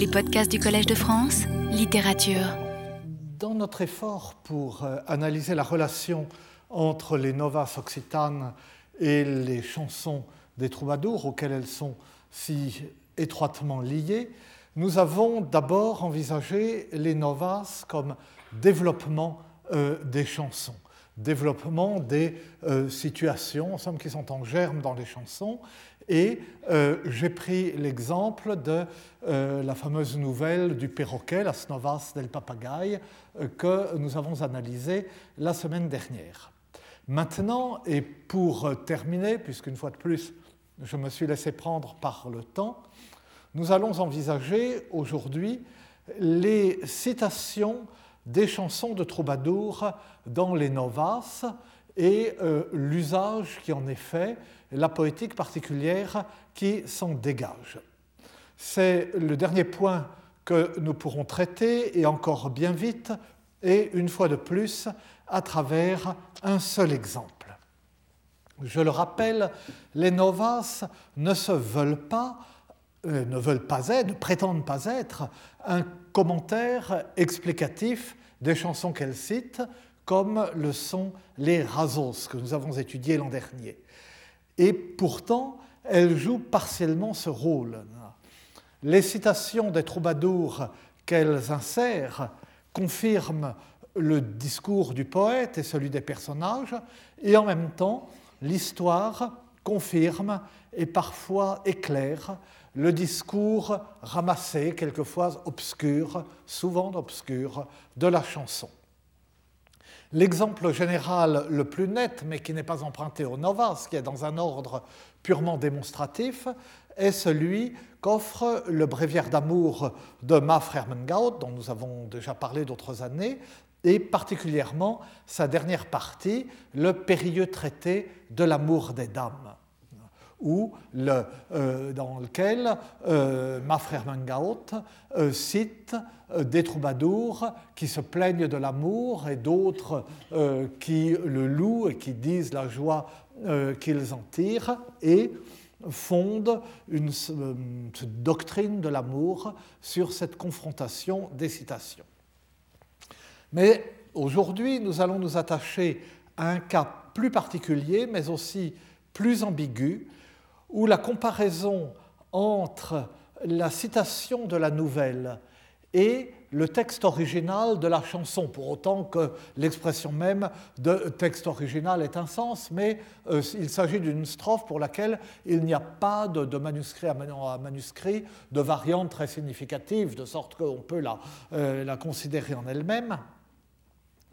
Les podcasts du Collège de France, littérature. Dans notre effort pour euh, analyser la relation entre les novas occitanes et les chansons des troubadours auxquelles elles sont si étroitement liées, nous avons d'abord envisagé les novas comme développement euh, des chansons, développement des euh, situations, en somme, qui sont en germe dans les chansons. Et euh, j'ai pris l'exemple de la fameuse nouvelle du perroquet, Las Novas del Papagaï, que nous avons analysée la semaine dernière. Maintenant, et pour terminer, puisqu'une fois de plus, je me suis laissé prendre par le temps, nous allons envisager aujourd'hui les citations des chansons de troubadours dans les novas et euh, l'usage qui en est fait, la poétique particulière qui s'en dégage. C'est le dernier point que nous pourrons traiter, et encore bien vite, et une fois de plus, à travers un seul exemple. Je le rappelle, les novas ne se veulent pas euh, ne veulent pas être, ne prétendent pas être un commentaire explicatif des chansons qu'elles citent, comme le sont les razos que nous avons étudiés l'an dernier. Et pourtant, elles jouent partiellement ce rôle. Les citations des troubadours qu'elles insèrent confirment le discours du poète et celui des personnages, et en même temps, l'histoire confirme et parfois éclaire le discours ramassé, quelquefois obscur, souvent obscur, de la chanson. L'exemple général le plus net, mais qui n'est pas emprunté au Novas, qui est dans un ordre purement démonstratif, est celui qu'offre le bréviaire d'amour de Ma Hermengaud, dont nous avons déjà parlé d'autres années, et particulièrement sa dernière partie, le périlleux traité de l'amour des dames le, euh, dans lequel euh, Mangaot euh, cite euh, des troubadours qui se plaignent de l'amour et d'autres qui le louent et qui disent la joie qu'ils en tirent et fondent une, une doctrine de l'amour sur cette confrontation des citations. Mais aujourd'hui, nous allons nous attacher à un cas plus particulier, mais aussi plus ambigu, où la comparaison entre la citation de la nouvelle et le texte original de la chanson, pour autant que l'expression même de texte original ait un sens, mais euh, il s'agit d'une strophe pour laquelle il n'y a pas de, manuscrit à, manuscrit, de variante très significative, de sorte qu'on peut la, euh, la considérer en elle-même.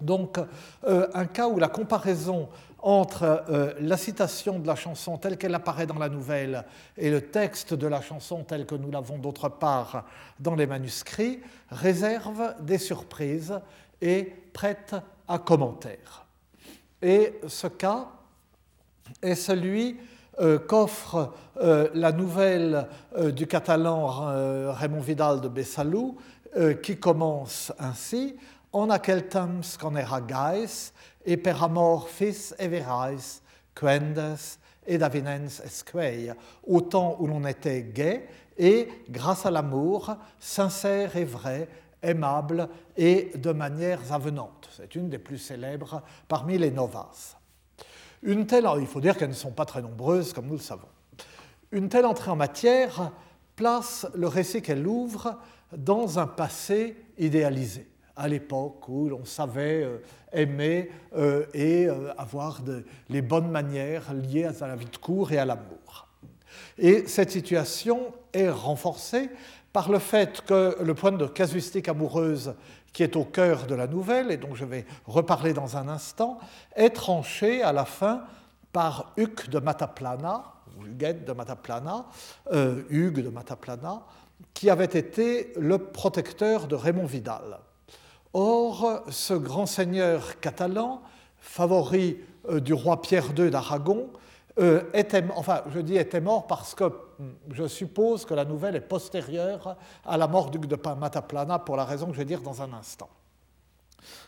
Donc, euh, un cas où la comparaison entre euh, la citation de la chanson telle qu'elle apparaît dans la nouvelle et le texte de la chanson tel que nous l'avons d'autre part dans les manuscrits réserve des surprises et prête à commentaire. Et ce cas est celui euh, qu'offre euh, la nouvelle du catalan Raymond Vidal de Bessalou, qui commence ainsi On aquel temps qu'on era gais, et per amor fils everais, quendes et d'avinens esquei, au temps où l'on était gai et, grâce à l'amour, sincère et vrai, aimable et de manières avenantes. C'est une des plus célèbres parmi les novas. Une telle, il faut dire qu'elles ne sont pas très nombreuses, comme nous le savons. Une telle entrée en matière place le récit qu'elle ouvre dans un passé idéalisé à l'époque où l'on savait euh, aimer euh, et euh, avoir les bonnes manières liées à la vie de cour et à l'amour. Et cette situation est renforcée par le fait que le point de casuistique amoureuse qui est au cœur de la nouvelle, et dont je vais reparler dans un instant, est tranché à la fin par Hugues de Mataplana, Hugues de Mataplana, Hugues de Mataplana, qui avait été le protecteur de Raymond Vidal. Or, ce grand seigneur catalan, favori euh, du roi Pierre II d'Aragon, euh, était, enfin, je dis était mort parce que hmm, je suppose que la nouvelle est postérieure à la mort d'Hugues de Mataplana, pour la raison que je vais dire dans un instant.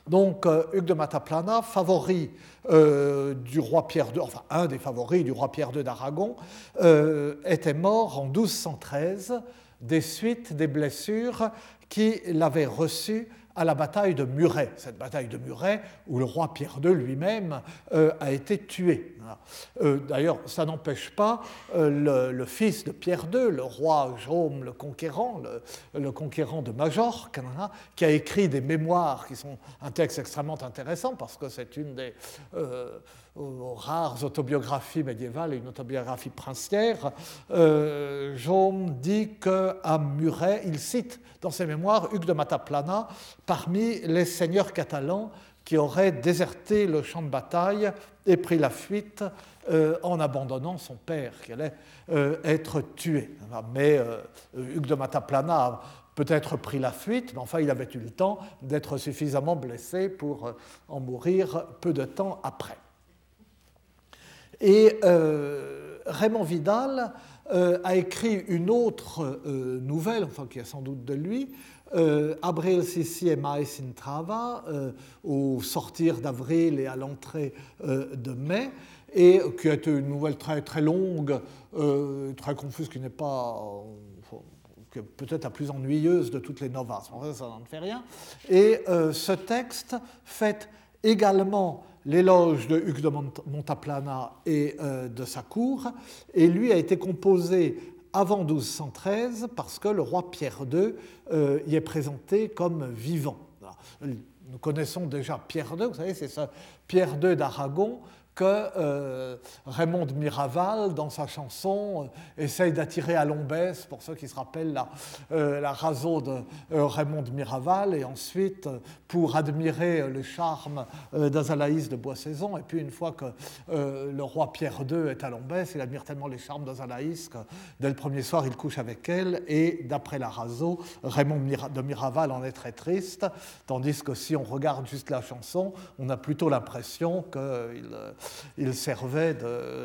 Donc, euh, Hugues de Mataplana, favori du roi Pierre II, enfin un des favoris du roi Pierre II d'Aragon, était mort en 1213 des suites des blessures qui l'avaient reçu à la bataille de Muret, cette bataille de Muret où le roi Pierre II lui-même euh, a été tué. Euh, d'ailleurs, ça n'empêche pas euh, le, fils de Pierre II, le roi Jaume le Conquérant, le, conquérant de Majorque, qui a écrit des mémoires qui sont un texte extrêmement intéressant parce que c'est une des rares autobiographies médiévales et une autobiographie princière. Jaume dit qu'à Muret, il cite dans ses mémoires Hugues de Mataplana parmi les seigneurs catalans qui auraient déserté le champ de bataille et pris la fuite euh, en abandonnant son père qui allait euh, être tué. Mais euh, Hugues de Mataplana a peut-être pris la fuite, mais enfin il avait eu le temps d'être suffisamment blessé pour en mourir peu de temps après. Et Raymond Vidal a écrit une autre nouvelle, enfin qui est sans doute de lui, euh, Abril Sissi et Mais in Trava, euh, au sortir d'avril et à l'entrée euh, de mai, et qui a été une nouvelle très, très longue, très confuse, qui n'est pas peut-être la plus ennuyeuse de toutes les novas, ça, ça n'en fait rien. Et ce texte fait également l'éloge de Hugues de Montaplana et de sa cour, et lui a été composé avant 1213 parce que le roi Pierre II euh, y est présenté comme vivant. Nous connaissons déjà Pierre II, vous savez, c'est ce Pierre II d'Aragon que euh, Raymond de Miraval, dans sa chanson, euh, essaye d'attirer à Lombès, pour ceux qui se rappellent la, euh, la raso de Raymond de Miraval, et ensuite pour admirer le charme d'Azalaïs de Boissaison. Et puis une fois que le roi Pierre II est à Lombès, il admire tellement les charmes d'Azalaïs que dès le premier soir, il couche avec elle. Et d'après la raso, Raymond de Miraval en est très triste, tandis que si on regarde juste la chanson, on a plutôt l'impression qu'il il servait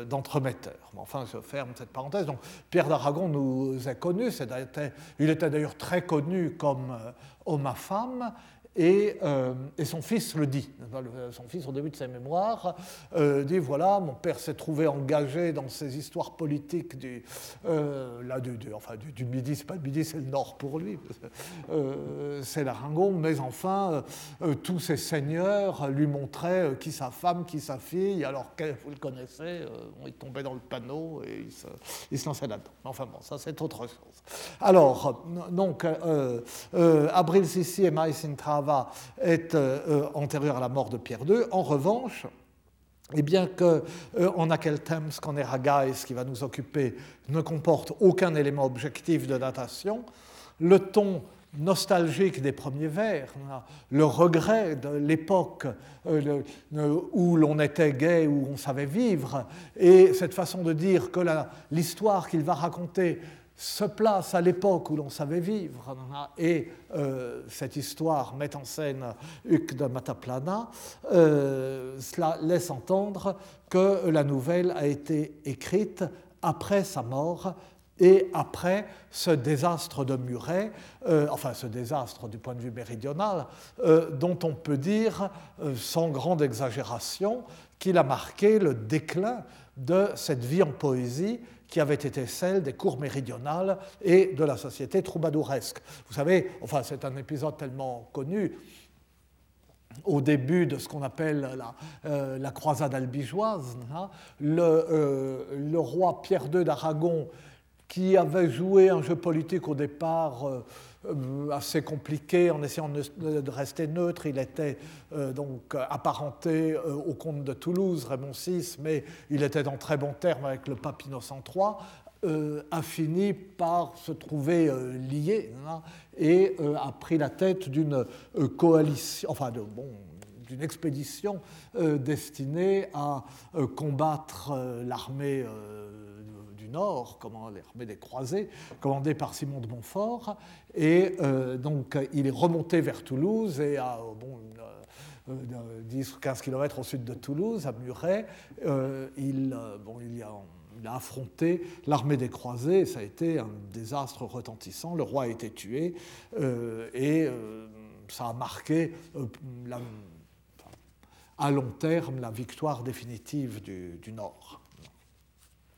d'entremetteur. enfin, je ferme cette parenthèse. Donc, Pierre d'Aragon nous est connu, il était d'ailleurs très connu comme euh, homme à femme, euh, et, son fils le dit. Son fils, au début de ses mémoires, euh, dit voilà, mon père s'est trouvé engagé dans ces histoires politiques du, euh, là, du, enfin, du, Midi, c'est pas le Midi, c'est le Nord pour lui, c'est l'Arangon, mais enfin, tous ces seigneurs lui montraient qui sa femme, qui sa fille, alors vous le connaissez, il tombait dans le panneau et il se, il lançait là-dedans. Enfin bon, ça c'est autre chose. Alors, donc, Abril Sissi et Maïs Intrava est euh, antérieur à la mort de Pierre II. En revanche, et bien que euh, en Aquel Temps qu'en Eragais, qui va nous occuper, ne comporte aucun élément objectif de datation, le ton nostalgique des premiers vers, le regret de l'époque euh, où l'on était gay, où on savait vivre, et cette façon de dire que l'histoire qu'il va raconter se place à l'époque où l'on savait vivre, et euh, cette histoire met en scène Huc de Mataplana, euh, cela laisse entendre que la nouvelle a été écrite après sa mort et après ce désastre de Muret, euh, enfin ce désastre du point de vue méridional, dont on peut dire, sans grande exagération, qu'il a marqué le déclin de cette vie en poésie qui avait été celle des cours méridionales et de la société troubadouresque. Vous savez, enfin c'est un épisode tellement connu, au début de ce qu'on appelle la, euh, croisade albigeoise, hein, le, euh, le, roi Pierre II d'Aragon, qui avait joué un jeu politique au départ euh, assez compliqué en essayant de rester neutre. Il était euh, donc apparenté euh, au comte de Toulouse, Raymond VI, mais il était en très bons termes avec le pape Innocent III, a fini par se trouver lié hein, et a pris la tête d'une coalition, enfin de, bon, d'une expédition destinée à combattre l'armée Nord, l'armée des croisés, commandée par Simon de Montfort. Et euh, donc, il est remonté vers Toulouse et à bon, 10 ou 15 km au sud de Toulouse, à Muret, euh, il, a, affronté l'armée des croisés. Et ça a été un désastre retentissant. Le roi a été tué euh, et ça a marqué à long terme la victoire définitive du Nord.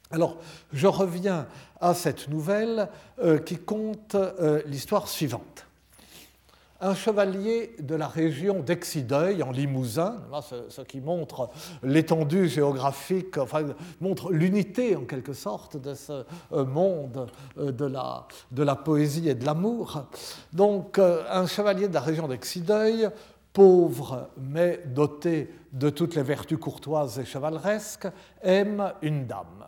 Alors, je reviens à cette nouvelle euh, qui compte euh, l'histoire suivante. Un chevalier de la région d'Exideuil, en Limousin, ce, qui montre l'étendue géographique, enfin, montre l'unité en quelque sorte de ce euh, monde de la, poésie et de l'amour. Donc, un chevalier de la région d'Exideuil, pauvre mais doté de toutes les vertus courtoises et chevaleresques, aime une dame.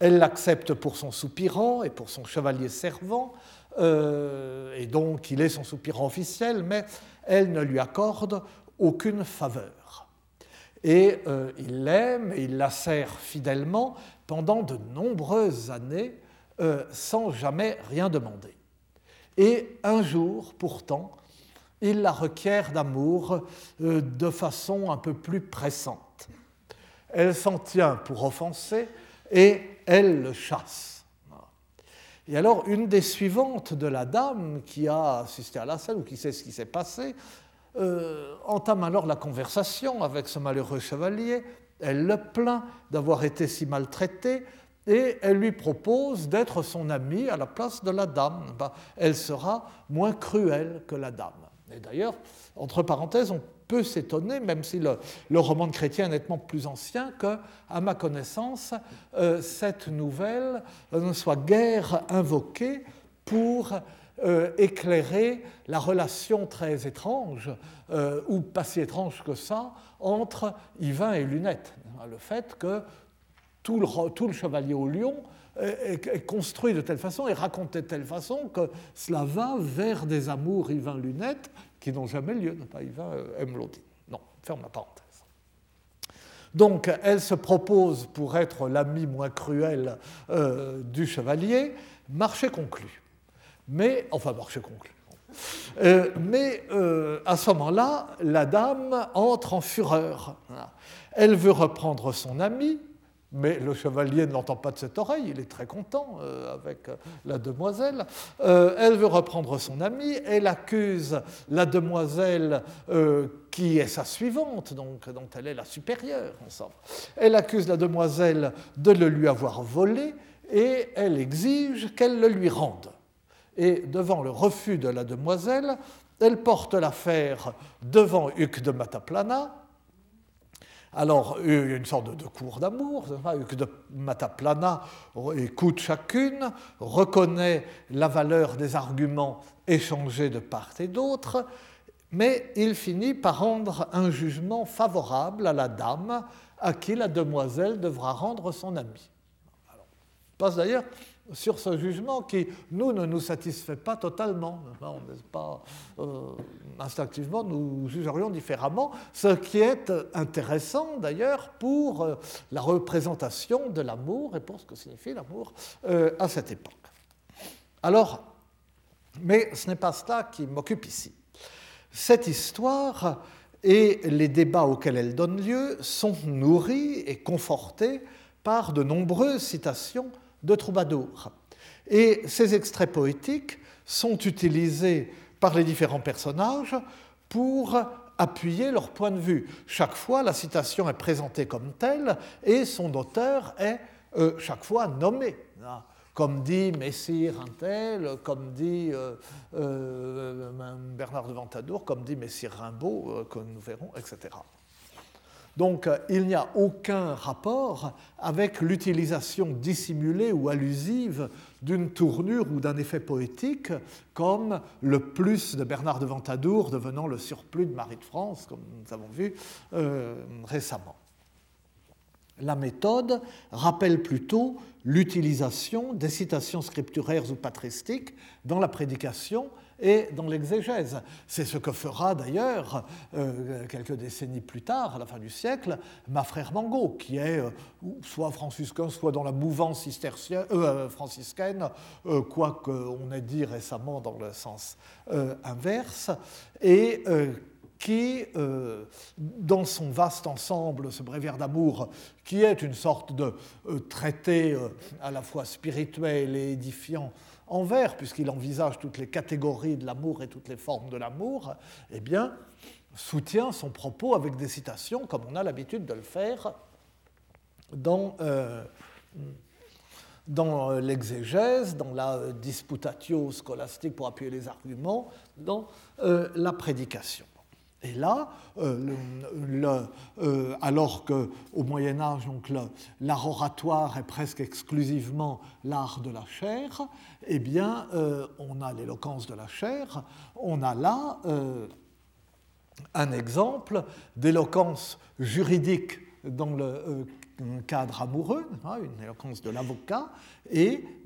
Elle l'accepte pour son soupirant et pour son chevalier servant, euh, et donc il est son soupirant officiel, mais elle ne lui accorde aucune faveur. Et euh, il l'aime et il la sert fidèlement pendant de nombreuses années euh, sans jamais rien demander. Et un jour, pourtant, il la requiert d'amour de façon un peu plus pressante. Elle s'en tient pour offenser et elle le chasse. Et alors, une des suivantes de la dame qui a assisté à la scène ou qui sait ce qui s'est passé, euh, entame alors la conversation avec ce malheureux chevalier. Elle le plaint d'avoir été si maltraité et elle lui propose d'être son amie à la place de la dame. Ben, elle sera moins cruelle que la dame. Et d'ailleurs, entre parenthèses, on peut s'étonner, même si le, roman de chrétien est nettement plus ancien, que, à ma connaissance, euh, cette nouvelle ne soit guère invoquée pour euh, éclairer la relation très étrange, euh, ou pas si étrange que ça, entre Yvain et Lunette. Le fait que tout le, chevalier au lion est, construit de telle façon et raconté de telle façon que cela va vers des amours Yvain-Lunette qui n'ont jamais lieu. Pas Yvain aime l'autre. Non, ferme la parenthèse. Donc, elle se propose pour être l'ami moins cruel euh, du chevalier, marché conclu. Mais, enfin, marché conclu. Euh, mais euh, à ce moment-là, la dame entre en fureur. Elle veut reprendre son ami, mais le chevalier ne l'entend pas de cette oreille, il est très content euh, avec euh, la demoiselle. Euh, elle veut reprendre son amie, elle accuse la demoiselle qui est sa suivante, donc dont elle est la supérieure. Elle accuse la demoiselle de le lui avoir volé et elle exige qu'elle le lui rende. Et devant le refus de la demoiselle, elle porte l'affaire devant Huc de Mataplana, alors, il y a une sorte de, cours d'amour, de Mataplana écoute chacune, reconnaît la valeur des arguments échangés de part et d'autre, mais il finit par rendre un jugement favorable à la dame à qui la demoiselle devra rendre son ami. Alors, passe d'ailleurs sur ce jugement qui, nous, ne nous satisfait pas totalement. On pas, euh, instinctivement, nous jugerions différemment, ce qui est intéressant d'ailleurs pour euh, la représentation de l'amour et pour ce que signifie l'amour euh, à cette époque. Alors, mais ce n'est pas cela qui m'occupe ici. Cette histoire et les débats auxquels elle donne lieu sont nourris et confortés par de nombreuses citations de troubadours. Et ces extraits poétiques sont utilisés par les différents personnages pour appuyer leur point de vue. Chaque fois, la citation est présentée comme telle et son auteur est euh, chaque fois nommé. Comme dit Messire un tel, comme dit euh, euh, Bernard de Ventadour, comme dit Messire Rimbaud, que nous verrons, etc. Donc euh, il n'y a aucun rapport avec l'utilisation dissimulée ou allusive d'une tournure ou d'un effet poétique comme le plus de Bernard de Ventadour devenant le surplus de Marie de France, comme nous avons vu euh, récemment. La méthode rappelle plutôt l'utilisation des citations scripturaires ou patristiques dans la prédication et dans l'exégèse. C'est ce que fera d'ailleurs, euh, quelques décennies plus tard, à la fin du siècle, ma frère Mango, qui est euh, soit franciscain, soit dans la mouvance euh, franciscaine, quoique on ait dit récemment dans le sens inverse, et qui, dans son vaste ensemble, ce bréviaire d'amour, qui est une sorte de traité à la fois spirituel et édifiant envers, puisqu'il envisage toutes les catégories de l'amour et toutes les formes de l'amour, eh bien, soutient son propos avec des citations, comme on a l'habitude de le faire dans, euh, dans l'exégèse, dans la disputatio scolastique pour appuyer les arguments, dans la prédication. Et là, alors qu'au Moyen Âge, l'art oratoire est presque exclusivement l'art de la chair, eh bien, on a l'éloquence de la chair, on a là un exemple d'éloquence juridique dans le euh, cadre amoureux, hein, une éloquence de l'avocat,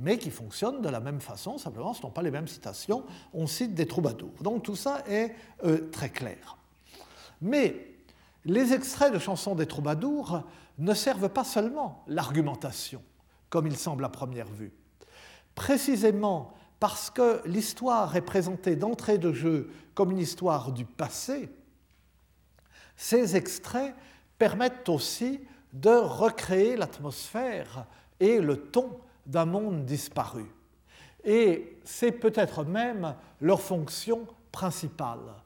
mais qui fonctionne de la même façon, simplement ce ne sont pas les mêmes citations, on cite des troubadours. Donc tout ça est euh, très clair. Mais les extraits de chansons des troubadours ne servent pas seulement l'argumentation, comme il semble à première vue. Précisément parce que l'histoire est présentée d'entrée de jeu comme une histoire du passé, ces extraits permettent aussi de recréer l'atmosphère et le ton d'un monde disparu. Et c'est peut-être même leur fonction principale.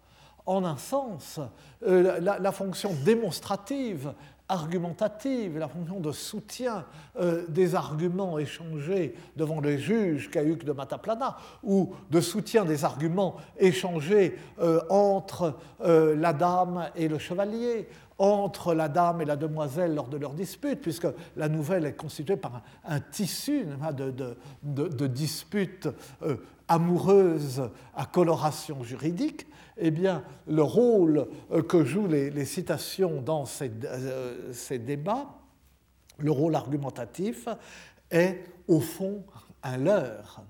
En un sens, euh, la, fonction démonstrative argumentative, la fonction de soutien euh, des arguments échangés devant les juges Cahuc de Mataplana, ou de soutien des arguments échangés euh, entre la dame et le chevalier, entre la dame et la demoiselle lors de leur dispute, puisque la nouvelle est constituée par un, tissu de disputes amoureuses à coloration juridique, eh bien, le rôle euh, que jouent les, citations dans euh, ces, débats, le rôle argumentatif, est au fond un leurre.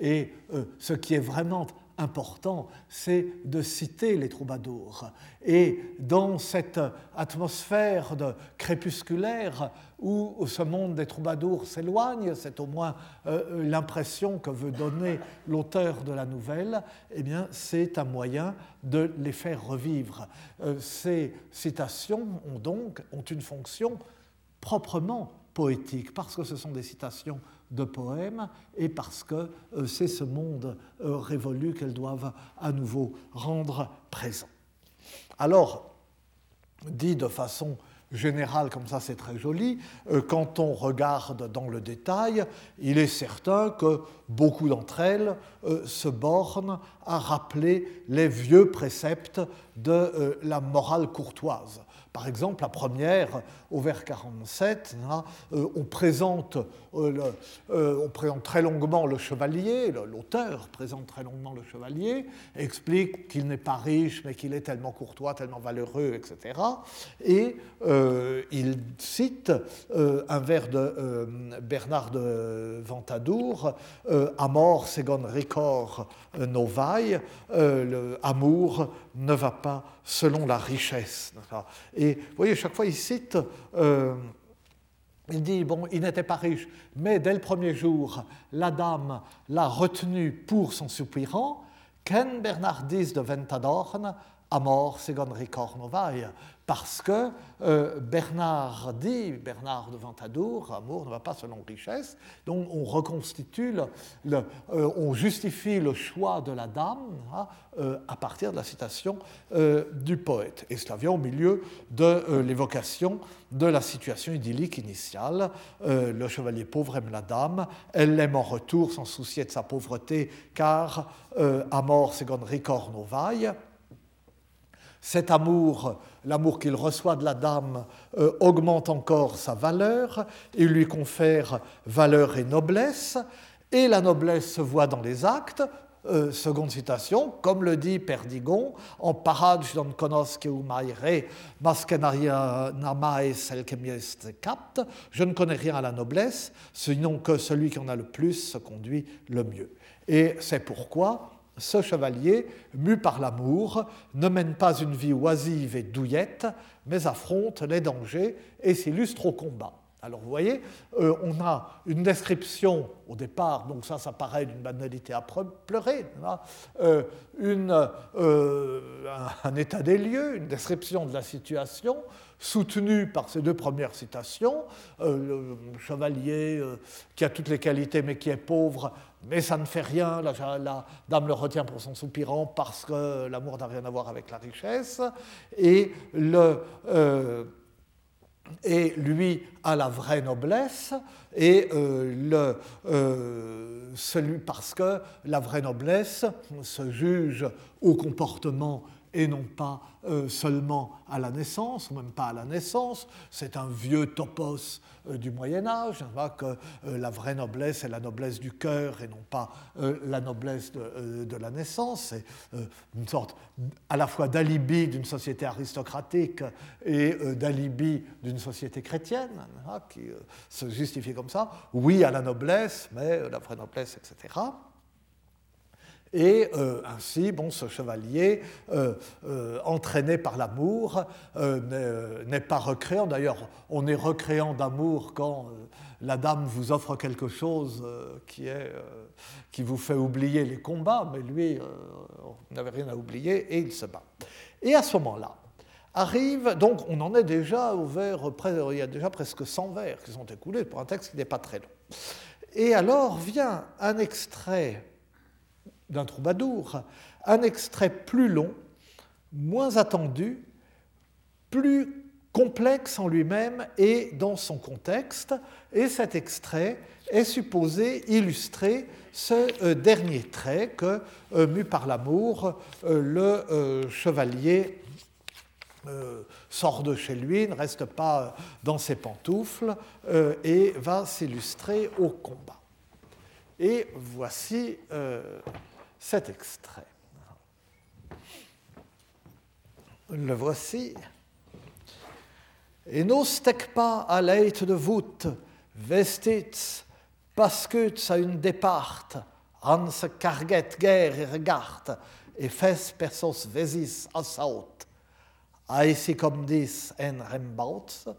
Et euh, ce qui est vraiment important, c'est de citer les troubadours. Et dans cette atmosphère de crépusculaire où ce monde des troubadours s'éloigne, c'est au moins euh, l'impression que veut donner l'auteur de la nouvelle, eh bien c'est un moyen de les faire revivre. Euh, ces citations ont donc ont une fonction proprement poétique, parce que ce sont des citations de poèmes et parce que euh, c'est ce monde euh, révolu qu'elles doivent à nouveau rendre présent. Alors, dit de façon générale, comme ça c'est très joli, euh, quand on regarde dans le détail, il est certain que beaucoup d'entre elles se bornent à rappeler les vieux préceptes de la morale courtoise. Par exemple, la première, au vers 47, euh, on, présente, euh, euh, on très longuement le chevalier, l'auteur présente très longuement le chevalier, explique qu'il n'est pas riche, mais qu'il est tellement courtois, tellement valeureux, etc. Et il cite un vers de Bernard de Ventadour, Amor segon ricor novai, l'amour ne va pas selon la richesse. Et vous voyez, chaque fois, il cite, euh, il dit, bon, il n'était pas riche, mais dès le premier jour, la dame l'a retenu pour son soupirant. Ken Bernardis de Ventadorn, amor segon ricor novai parce que euh, Bernard dit, Bernard de Ventadour, amour ne va pas selon richesse, donc on reconstitue, euh, on justifie le choix de la dame hein, euh, à partir de la citation du poète. Et cela vient au milieu de l'évocation de la situation idyllique initiale. le chevalier pauvre aime la dame, elle l'aime en retour sans soucier de sa pauvreté, car amor segon ricor novai, cet amour, l'amour qu'il reçoit de la dame, euh, augmente encore sa valeur, il lui confère valeur et noblesse, et la noblesse se voit dans les actes. Euh, seconde citation, comme le dit Perdigon, en parage don conosque maire, namae capte, je ne connais rien à la noblesse, sinon que celui qui en a le plus se conduit le mieux. Et c'est pourquoi ce chevalier, mu par l'amour, ne mène pas une vie oisive et douillette, mais affronte les dangers et s'illustre au combat. Alors vous voyez, euh, on a une description au départ, donc ça, ça paraît d'une banalité à pleurer, euh, une, euh, un état des lieux, une description de la situation, soutenue par ces deux premières citations, le chevalier qui a toutes les qualités mais qui est pauvre, mais ça ne fait rien, la, dame le retient pour son soupirant parce que l'amour n'a rien à voir avec la richesse, et le et lui a la vraie noblesse, et le, celui, parce que la vraie noblesse se juge au comportement et non pas euh, seulement à la naissance, ou même pas à la naissance. C'est un vieux topos euh, du Moyen Âge, hein, que euh, la vraie noblesse est la noblesse du cœur et non pas la noblesse de, la naissance. C'est une sorte à la fois d'alibi d'une société aristocratique et d'alibi d'une société chrétienne, hein, qui se justifie comme ça. Oui à la noblesse, mais la vraie noblesse, etc. Et euh, ainsi, bon, ce chevalier, euh, euh, entraîné par l'amour, n'est pas recréant. D'ailleurs, on est recréant d'amour quand la dame vous offre quelque chose qui, est, qui vous fait oublier les combats, mais lui, on n'avait rien à oublier et il se bat. Et à ce moment-là, arrive, donc on en est déjà au vers, il y a déjà presque 100 vers qui sont écoulés pour un texte qui n'est pas très long. Et alors vient un extrait d'un troubadour, un extrait plus long, moins attendu, plus complexe en lui-même et dans son contexte, et cet extrait est supposé illustrer ce euh, dernier trait que, euh, mu par l'amour, euh, le chevalier sort de chez lui, ne reste pas dans ses pantoufles et va s'illustrer au combat. Et voici cet extrait. Le voici. Et nos stekpa à leit de voûte, vestits, pascuts à une départe, ans carget guerre et regarde, et fes persos vesis a saut, aisi comme dis en rembauts,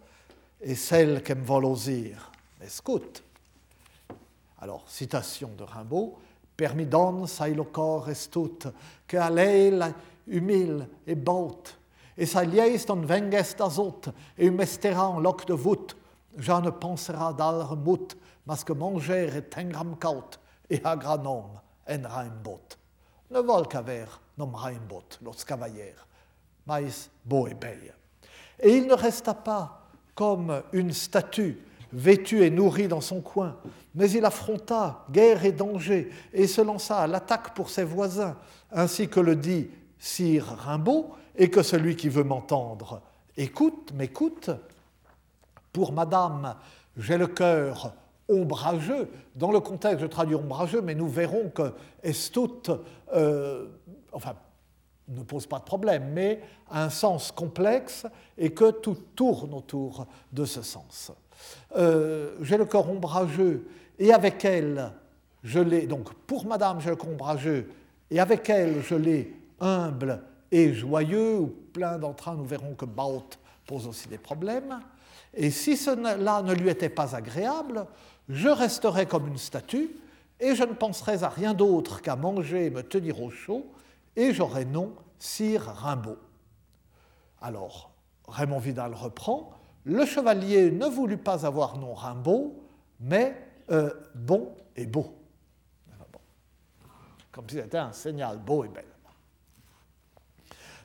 et celle qu'em volosir, escoute. Alors, citation de Rimbaud, Permidon sai le corps estut, que a leil humil et baut, et sa lieist on vengest azot, et mestera en loc de voûte, j'en ne pensera d'alre mut, mas que manger et tengram kaut, et agranom en raimbot. Ne vol qu'aver nom raimbot, los cavaliers, mais beau et belle. Et il ne resta pas comme une statue vêtue et nourrie dans son coin, mais il affronta guerre et danger et se lança à l'attaque pour ses voisins, ainsi que le dit Sire Rimbaud, et que celui qui veut m'entendre écoute, m'écoute. Pour Madame, j'ai le cœur ombrageux. Dans le contexte, je traduis ombrageux, mais nous verrons que Estout, euh, enfin, ne pose pas de problème, mais a un sens complexe et que tout tourne autour de ce sens. Euh, j'ai le cœur ombrageux et avec elle, je l'ai, donc pour Madame j'ai le ombrageux, et avec elle, je l'ai humble et joyeux, ou plein d'entrain, nous verrons que Baut pose aussi des problèmes. Et si cela ne lui était pas agréable, je resterais comme une statue, et je ne penserais à rien d'autre qu'à manger et me tenir au chaud, et j'aurais nom Sire Rimbaud. Alors, Raymond Vidal reprend le chevalier ne voulut pas avoir nom Rimbaud, mais euh, bon et beau. Comme si c'était un signal beau et belle.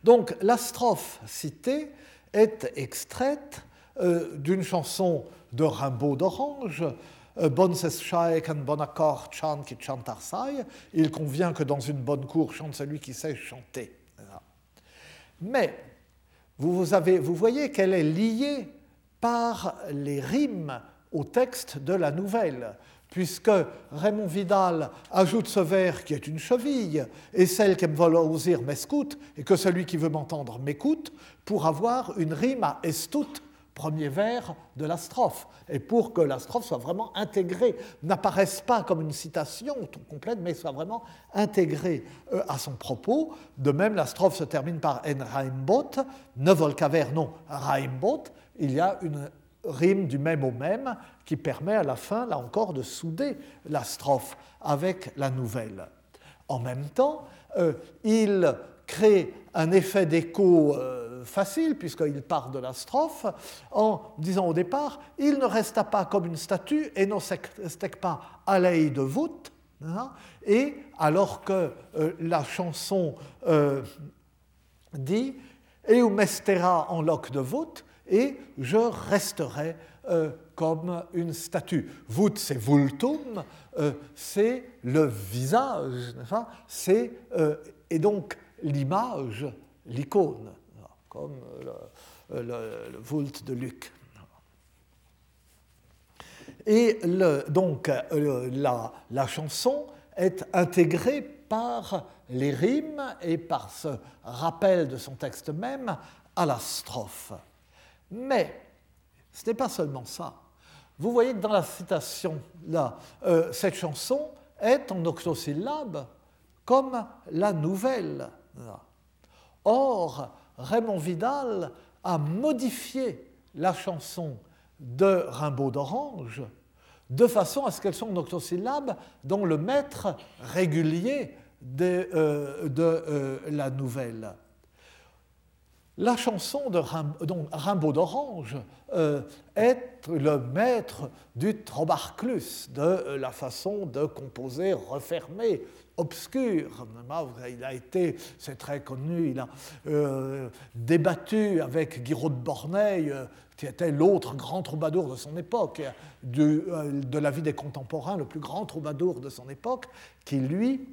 Donc la strophe citée est extraite euh, d'une chanson de Rimbaud d'Orange, euh, Bonne un bon accord chante qui chante Arsaille. Il convient que dans une bonne cour chante celui qui sait chanter. Mais vous voyez qu'elle est liée par les rimes au texte de la nouvelle, puisque Raymond Vidal ajoute ce vers qui est une cheville, et celle qui me volosir m'escoute, et que celui qui veut m'entendre m'écoute, pour avoir une rime à estout, premier vers de la strophe, et pour que la strophe soit vraiment intégrée, n'apparaisse pas comme une citation complète, mais soit vraiment intégrée euh, à son propos. De même, la strophe se termine par en Reimbot, ne volcaver non Reimbot, il y a une rime du même au même qui permet à la fin, là encore, de souder la strophe avec la nouvelle. En même temps, euh, il crée un effet d'écho euh, facile, puisqu'il part de la strophe, en disant au départ Il ne resta pas comme une statue et ne stek pas à l'œil de voûte. Hein, et alors que euh, la chanson dit Et mestera en loc de voûte, et je resterai euh, comme une statue. Vut, c'est vultum, euh, c'est le visage, c'est, euh, et donc l'image, l'icône, comme le, vult de Luc. Et donc la chanson est intégrée par les rimes et par ce rappel de son texte même à la strophe. Mais ce n'est pas seulement ça. Vous voyez que dans la citation, là, euh, cette chanson est en octosyllabes comme la nouvelle. Or, Raymond Vidal a modifié la chanson de Rimbaud d'Orange de façon à ce qu'elles soient en octosyllabes dans le maître régulier de, euh, euh, la nouvelle. La chanson de Rimbaud, d'Orange euh, est le maître du trobarclus, de la façon de composer refermée, obscure. Il a été, c'est très connu, il a débattu avec Guiraud de Borneille, qui était l'autre grand troubadour de son époque, de, la vie des contemporains, le plus grand troubadour de son époque, qui lui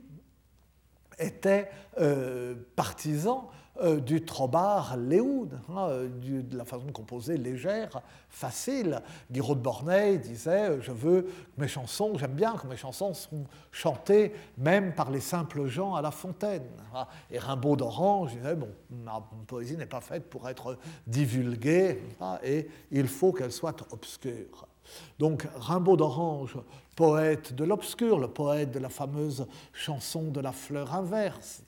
était euh, partisan euh, du trobar léoud, hein, de la façon de composer légère, facile. Guiraud de Borneille disait Je veux que mes chansons, j'aime bien que mes chansons soient chantées même par les simples gens à la fontaine. Hein. Et Rimbaud d'Orange disait Bon, ma poésie n'est pas faite pour être divulguée hein, et il faut qu'elle soit obscure. Donc Rimbaud d'Orange poète de l'obscur, le poète de la fameuse chanson de la fleur inverse,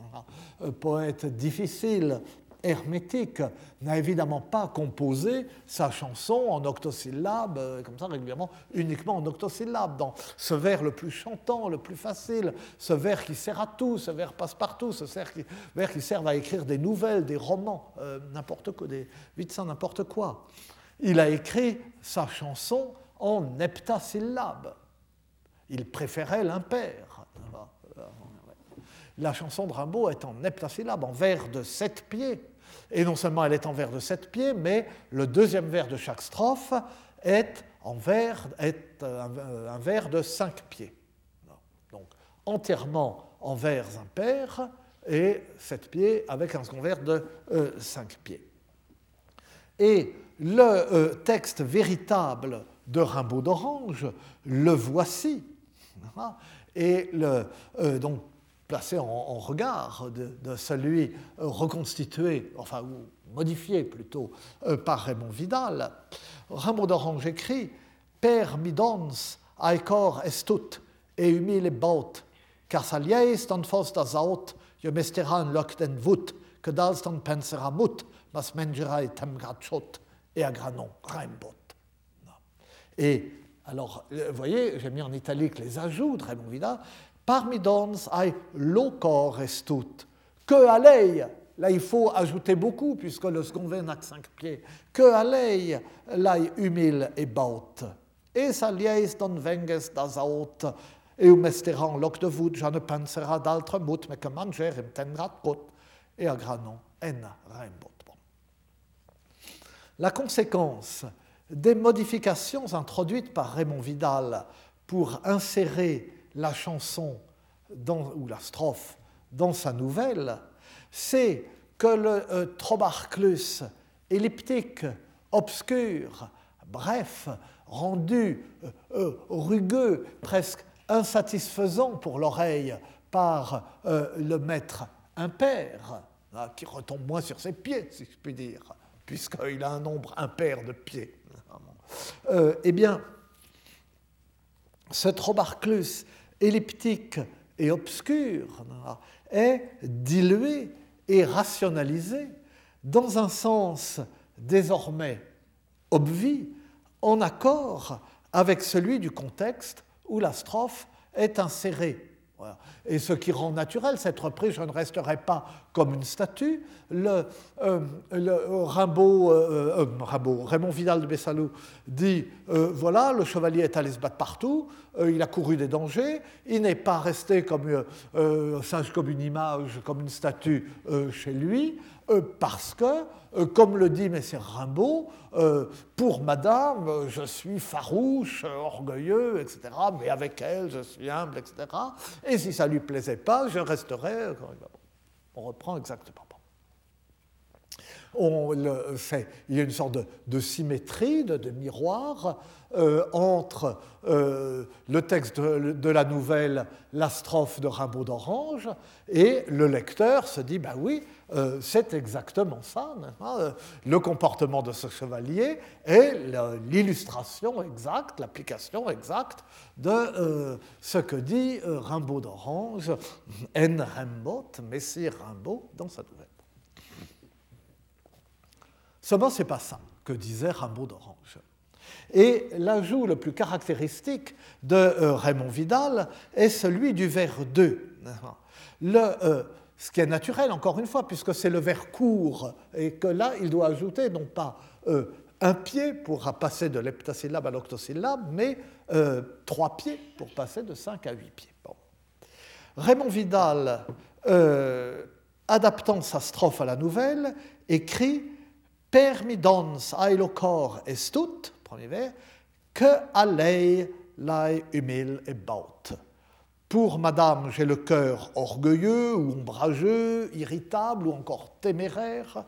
un poète difficile, hermétique, n'a évidemment pas composé sa chanson en octosyllabes, euh, comme ça régulièrement, uniquement en octosyllabes, dans ce vers le plus chantant, le plus facile, ce vers qui sert à tout, ce vers passe-partout, ce vers qui, sert à écrire des nouvelles, des romans, euh, n'importe quoi, des vite n'importe quoi. Il a écrit sa chanson en heptasyllabes. Il préférait l'impair. La chanson de Rimbaud est en heptasyllabe, en vers de sept pieds. Et non seulement elle est en vers de sept pieds, mais le deuxième vers de chaque strophe est, en vers, est un, vers de cinq pieds. Donc entièrement en vers impairs et sept pieds avec un second vers de euh, cinq pieds. Et le euh, texte véritable de Rimbaud d'Orange, le voici. Et le, euh, donc placé en, regard de, celui euh, reconstitué, enfin ou modifié plutôt, euh, par Raymond Vidal, Rimbaud d'Orange écrit Per midons aicor estut et humile baut, car salies dan fos da zaut, je mesteran loc den vut, que dalstan pensera mut, mas mengerai tem gratchot, et à granon Rimbaud. Et alors, vous voyez, j'ai mis en italique les ajouts de Raymond Vida. Parmi dons ai locor estut. Que allez Là, il faut ajouter beaucoup, puisque le second n'a que cinq pieds. Que allez lai humil et baut. Et salies don venges das aut. Et mesteran loc de voûte, je ne pensera d'altre mot, mais que manger im tenrat pot. Et à granon, en Rimbaud. La conséquence des modifications introduites par Raymond Vidal pour insérer la chanson ou la strophe dans sa nouvelle, c'est que le euh, trobarclus elliptique, obscur, bref, rendu euh, euh, rugueux, presque insatisfaisant pour l'oreille par le maître impair, hein, qui retombe moins sur ses pieds, si je puis dire, puisqu'il a un nombre impair de pieds. Euh, eh bien, ce trobarclus elliptique et obscur est dilué et rationalisé dans un sens désormais obvi, en accord avec celui du contexte où la strophe est insérée Et ce qui rend naturel cette reprise, je ne resterai pas comme une statue. Le, euh, euh, euh, Raymond Vidal de Bessalou dit voilà, le chevalier est allé se battre partout, il a couru des dangers, il n'est pas resté comme sage comme une image, comme une statue chez lui, parce que euh, comme le dit Messire Rimbaud, euh, pour madame, je suis farouche, orgueilleux, etc., mais avec elle, je suis humble, etc. Et si ça ne lui plaisait pas, je resterai. On reprend exactement. On le fait. Il y a une sorte de, symétrie, de, miroir euh, entre le texte de, la nouvelle, la strophe de Rimbaud d'Orange, et le lecteur se dit, ben oui, euh, c'est exactement ça. Euh, le comportement de ce chevalier est l'illustration exacte, l'application exacte de euh, ce que dit Rimbaud d'Orange, N. Rimbaud, Messire Rimbaud, dans sa nouvelle. Seulement, ce n'est pas ça que disait Rimbaud d'Orange. Et l'ajout le plus caractéristique de Raymond Vidal est celui du vers 2. Le, ce qui est naturel, encore une fois, puisque c'est le vers court, et que là, il doit ajouter non pas euh, un pied pour passer de l'heptasyllabe à l'octosyllabe, mais euh, trois pieds pour passer de cinq à huit pieds. Raymond Vidal, euh, adaptant sa strophe à la nouvelle, écrit Per mi dons cor estut, premier vers, que allei lai humil et baut. Pour Madame, j'ai le cœur orgueilleux ou ombrageux, irritable ou encore téméraire,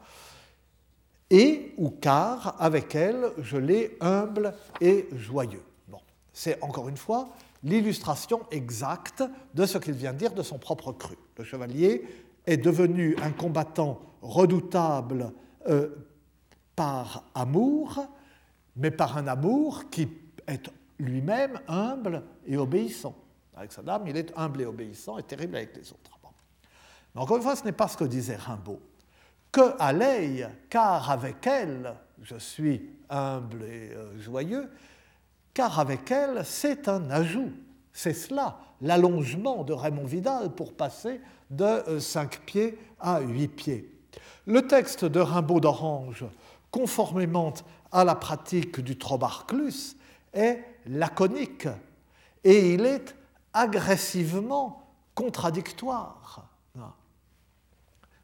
et ou car avec elle, je l'ai humble et joyeux. Bon, c'est encore une fois l'illustration exacte de ce qu'il vient de dire de son propre cru. Le chevalier est devenu un combattant redoutable euh, par amour, mais par un amour qui est lui-même humble et obéissant. Avec sa dame, il est humble et obéissant et terrible avec les autres. Mais encore une fois, ce n'est pas ce que disait Rimbaud. Que à l'œil, car avec elle, je suis humble et euh, joyeux, car avec elle, c'est un ajout. C'est cela, l'allongement de Raymond Vidal pour passer de 5 euh, pieds à 8 pieds. Le texte de Rimbaud d'Orange, conformément à la pratique du Trobarclus, est laconique et il est agressivement contradictoire.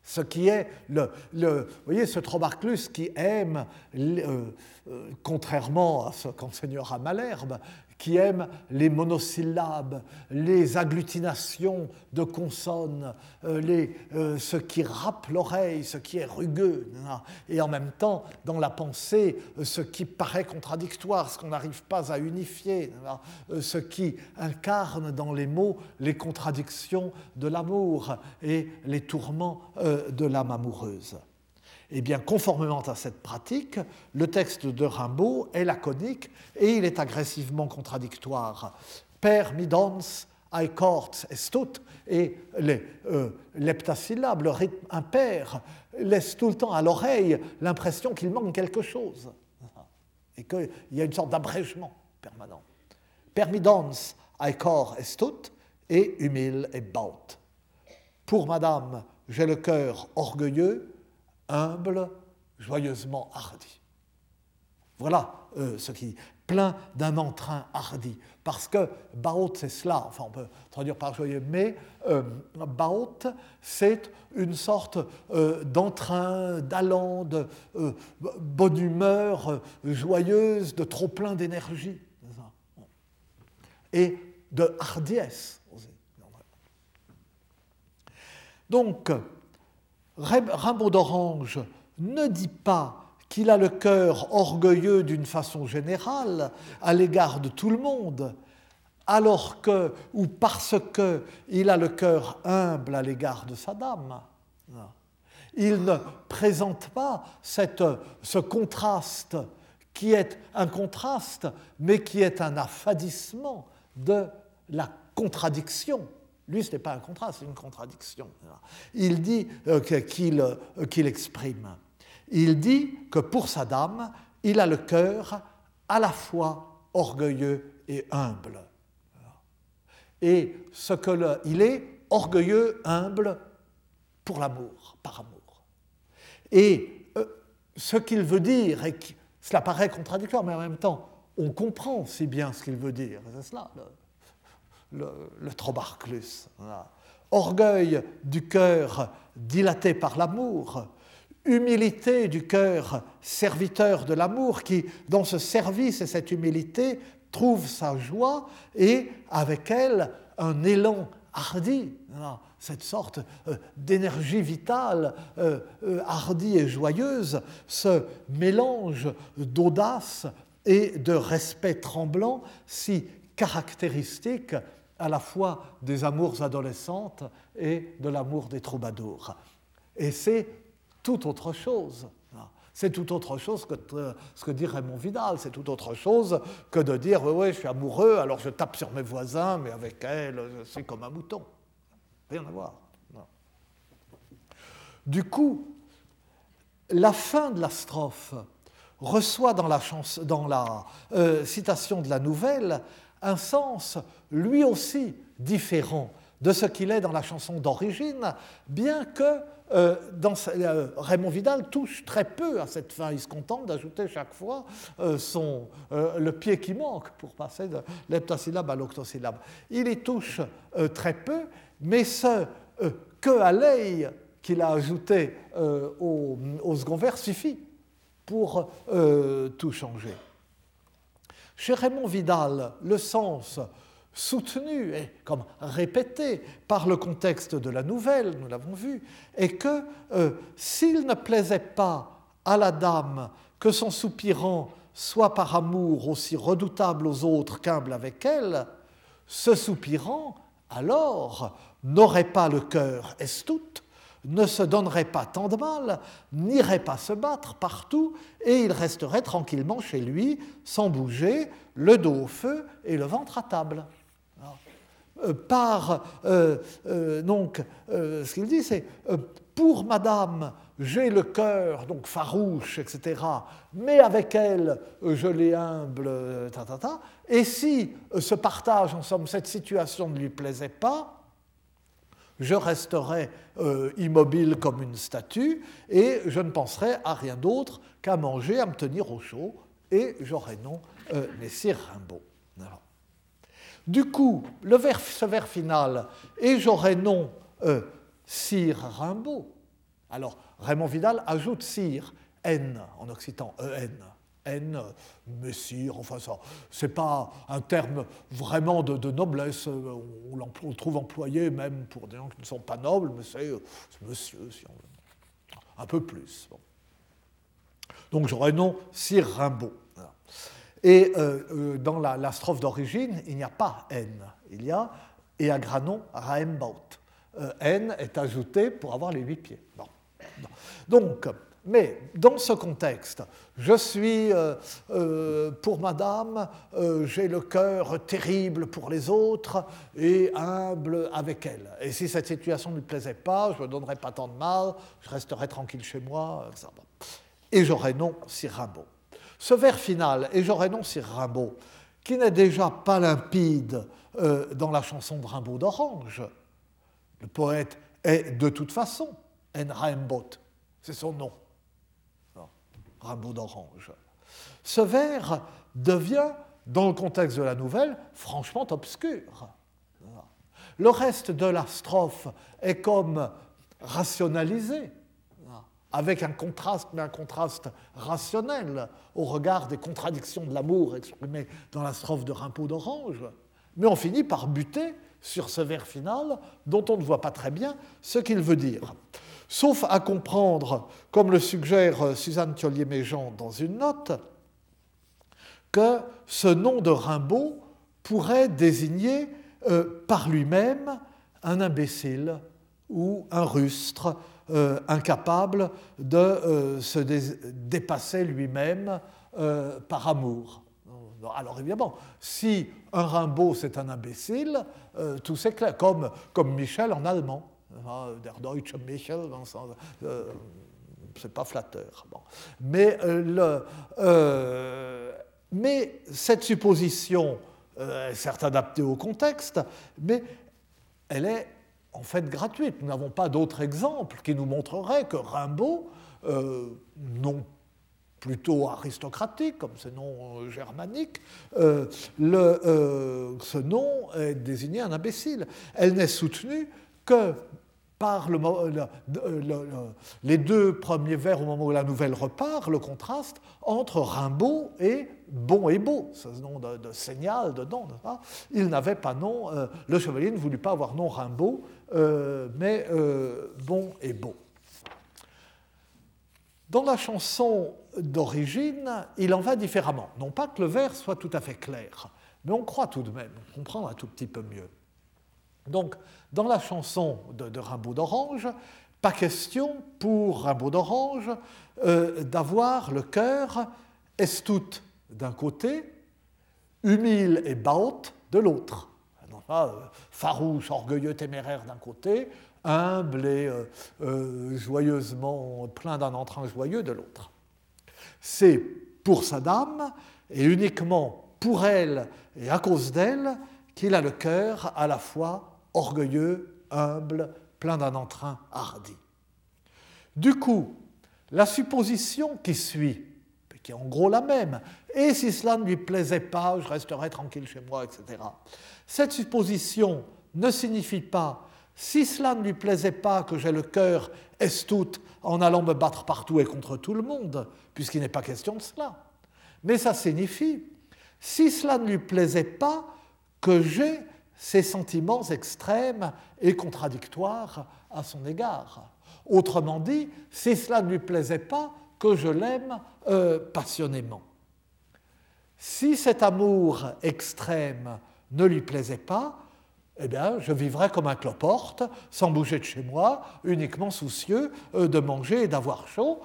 Ce qui est le, le voyez, ce Trobarclus qui aime, euh, euh, contrairement à ce qu'enseignera Malherbe, qui aime les monosyllabes, les agglutinations de consonnes, euh, les, euh, ce qui rappe l'oreille, ce qui est rugueux, et en même temps, dans la pensée, euh, ce qui paraît contradictoire, ce qu'on n'arrive pas à unifier, ce qui incarne dans les mots les contradictions de l'amour et les tourments de l'âme amoureuse. Eh bien, conformément à cette pratique, le texte de Rimbaud est laconique et il est agressivement contradictoire. Per midons ai courts estut, et euh, l'heptasyllabe, le rythme impair, laisse tout le temps à l'oreille l'impression qu'il manque quelque chose et qu'il y a une sorte d'abrègement permanent. Per midons ai cor estut et humile et baut. Pour madame, j'ai le cœur orgueilleux, humble, joyeusement hardi. Voilà euh, ce qui plein d'un entrain hardi. Parce que Baot, c'est cela, enfin on peut traduire par joyeux, mais euh, Baot, c'est une sorte euh, d'entrain, d'allant, de bonne humeur joyeuse, de trop plein d'énergie. Et de hardiesse. Donc, Rimbaud d'Orange ne dit pas qu'il a le cœur orgueilleux d'une façon générale à l'égard de tout le monde, alors que, ou parce qu'il a le cœur humble à l'égard de sa dame. Il ne présente pas cette, ce contraste qui est un contraste, mais qui est un affadissement de la contradiction lui, ce n'est pas un contraste, c'est une contradiction. Il dit euh, euh, qu'il exprime. Il dit que pour sa dame, il a le cœur à la fois orgueilleux et humble. Et ce que il est orgueilleux, humble pour l'amour, par amour. Et euh, ce qu'il veut dire, et cela paraît contradictoire, mais en même temps, on comprend si bien ce qu'il veut dire. C'est cela, le, le trobarclus. Orgueil du cœur dilaté par l'amour, humilité du cœur serviteur de l'amour qui, dans ce service et cette humilité, trouve sa joie et avec elle un élan hardi, cette sorte euh, d'énergie vitale, euh, euh, hardie et joyeuse, ce mélange d'audace et de respect tremblant si caractéristique à la fois des amours adolescentes et de l'amour des troubadours. Et c'est tout autre chose. C'est tout autre chose que ce que dit Raymond Vidal, c'est tout autre chose que de dire oui, oui, je suis amoureux, alors je tape sur mes voisins, mais avec elle, c'est comme un mouton. Rien à voir. Du coup, la fin de la strophe reçoit dans la, dans la euh, citation de la nouvelle un sens lui aussi différent de ce qu'il est dans la chanson d'origine, bien que euh, dans, euh, Raymond Vidal touche très peu à cette fin. Il se contente d'ajouter chaque fois son, le pied qui manque pour passer de l'heptasyllabe à l'octosyllabe. Il y touche très peu, mais ce que à l'œil qu'il a ajouté au, au, second vers suffit pour tout changer. Chez Raymond Vidal, le sens soutenu et comme répété par le contexte de la nouvelle, nous l'avons vu, est que euh, s'il ne plaisait pas à la dame que son soupirant soit par amour aussi redoutable aux autres qu'humble avec elle, ce soupirant, alors, n'aurait pas le cœur estout, ne se donnerait pas tant de mal, n'irait pas se battre partout, et il resterait tranquillement chez lui, sans bouger, le dos au feu et le ventre à table. Euh, par, euh, euh, donc, ce qu'il dit, c'est pour madame, j'ai le cœur, donc farouche, etc., mais avec elle, je l'ai humble, ta, ta, ta. Et si ce partage, en somme, cette situation ne lui plaisait pas, je resterai euh, immobile comme une statue et je ne penserai à rien d'autre qu'à manger, à me tenir au chaud, et j'aurai non euh, Messire Rimbaud. Du coup, le vers, ce vers final, et j'aurai non euh, Sire Rimbaud. Alors, Raymond Vidal ajoute Sire, N en occitan, EN. N, messire, enfin ça, c'est pas un terme vraiment de, noblesse, on, on, le trouve employé même pour des gens qui ne sont pas nobles, mais c'est monsieur, si on veut. Un peu plus. Donc j'aurais non Sir Rimbaud. Et euh, euh, dans la, strophe d'origine, il n'y a pas N, il y a et à Granon Raimbaut. Euh, N est ajouté pour avoir les huit pieds. Donc, mais dans ce contexte, je suis euh, euh, pour madame, euh, j'ai le cœur terrible pour les autres et humble avec elle. Et si cette situation ne me plaisait pas, je ne donnerais pas tant de mal, je resterais tranquille chez moi, etc. Et j'aurais non si Rimbaud. Ce vers final, et j'aurais non si Rimbaud, qui n'est déjà pas limpide dans la chanson de Rimbaud d'Orange, le poète est de toute façon en Rimbaud, c'est son nom. Rimbaud d'Orange. Ce vers devient, dans le contexte de la nouvelle, franchement obscur. Le reste de la strophe est comme rationalisé, avec un contraste, mais un contraste rationnel au regard des contradictions de l'amour exprimées dans la strophe de Rimbaud d'Orange. Mais on finit par buter sur ce vers final dont on ne voit pas très bien ce qu'il veut dire sauf à comprendre, comme le suggère Suzanne Thiollier-Méjean dans une note, que ce nom de Rimbaud pourrait désigner euh, par lui-même un imbécile ou un rustre euh, incapable de euh, se dépasser lui-même par amour. Alors évidemment, si un Rimbaud c'est un imbécile, tout c'est clair, comme, comme Michel en allemand. Der Deutsche Michel, euh, c'est pas flatteur. Mais, euh, euh, cette supposition euh, certes adaptée au contexte, mais elle est en fait gratuite. Nous n'avons pas d'autres exemples qui nous montreraient que Rimbaud, euh, non plutôt aristocratique, comme ce nom germanique, ce nom est désigné un imbécile. Elle n'est soutenue que par le, les deux premiers vers au moment où la nouvelle repart, le contraste entre Rimbaud et Bon et Beau, ce nom de, de dedans. Il n'avait pas nom, le chevalier ne voulut pas avoir nom Rimbaud, euh, mais euh, bon et beau. Dans la chanson d'origine, il en va différemment. Non pas que le vers soit tout à fait clair, mais on croit tout de même comprendre un tout petit peu mieux. Donc, dans la chanson de, Rimbaud d'Orange, pas question pour Rimbaud d'Orange euh, d'avoir le cœur estout d'un côté, humile et baut de l'autre. Euh, farouche, orgueilleux, téméraire d'un côté, humble et euh, joyeusement plein d'un entrain joyeux de l'autre. C'est pour sa dame, et uniquement pour elle et à cause d'elle, qu'il a le cœur à la fois orgueilleux, humble, plein d'un entrain hardi. Du coup, la supposition qui suit, qui est en gros la même, et si cela ne lui plaisait pas, je resterai tranquille chez moi, etc. Cette supposition ne signifie pas si cela ne lui plaisait pas que j'ai le cœur estout en allant me battre partout et contre tout le monde, puisqu'il n'est pas question de cela. Mais ça signifie si cela ne lui plaisait pas que j'ai ces sentiments extrêmes et contradictoires à son égard. Autrement dit, si cela ne lui plaisait pas que je l'aime euh, passionnément. Si cet amour extrême ne lui plaisait pas, eh bien, je vivrais comme un cloporte, sans bouger de chez moi, uniquement soucieux euh, de manger et d'avoir chaud.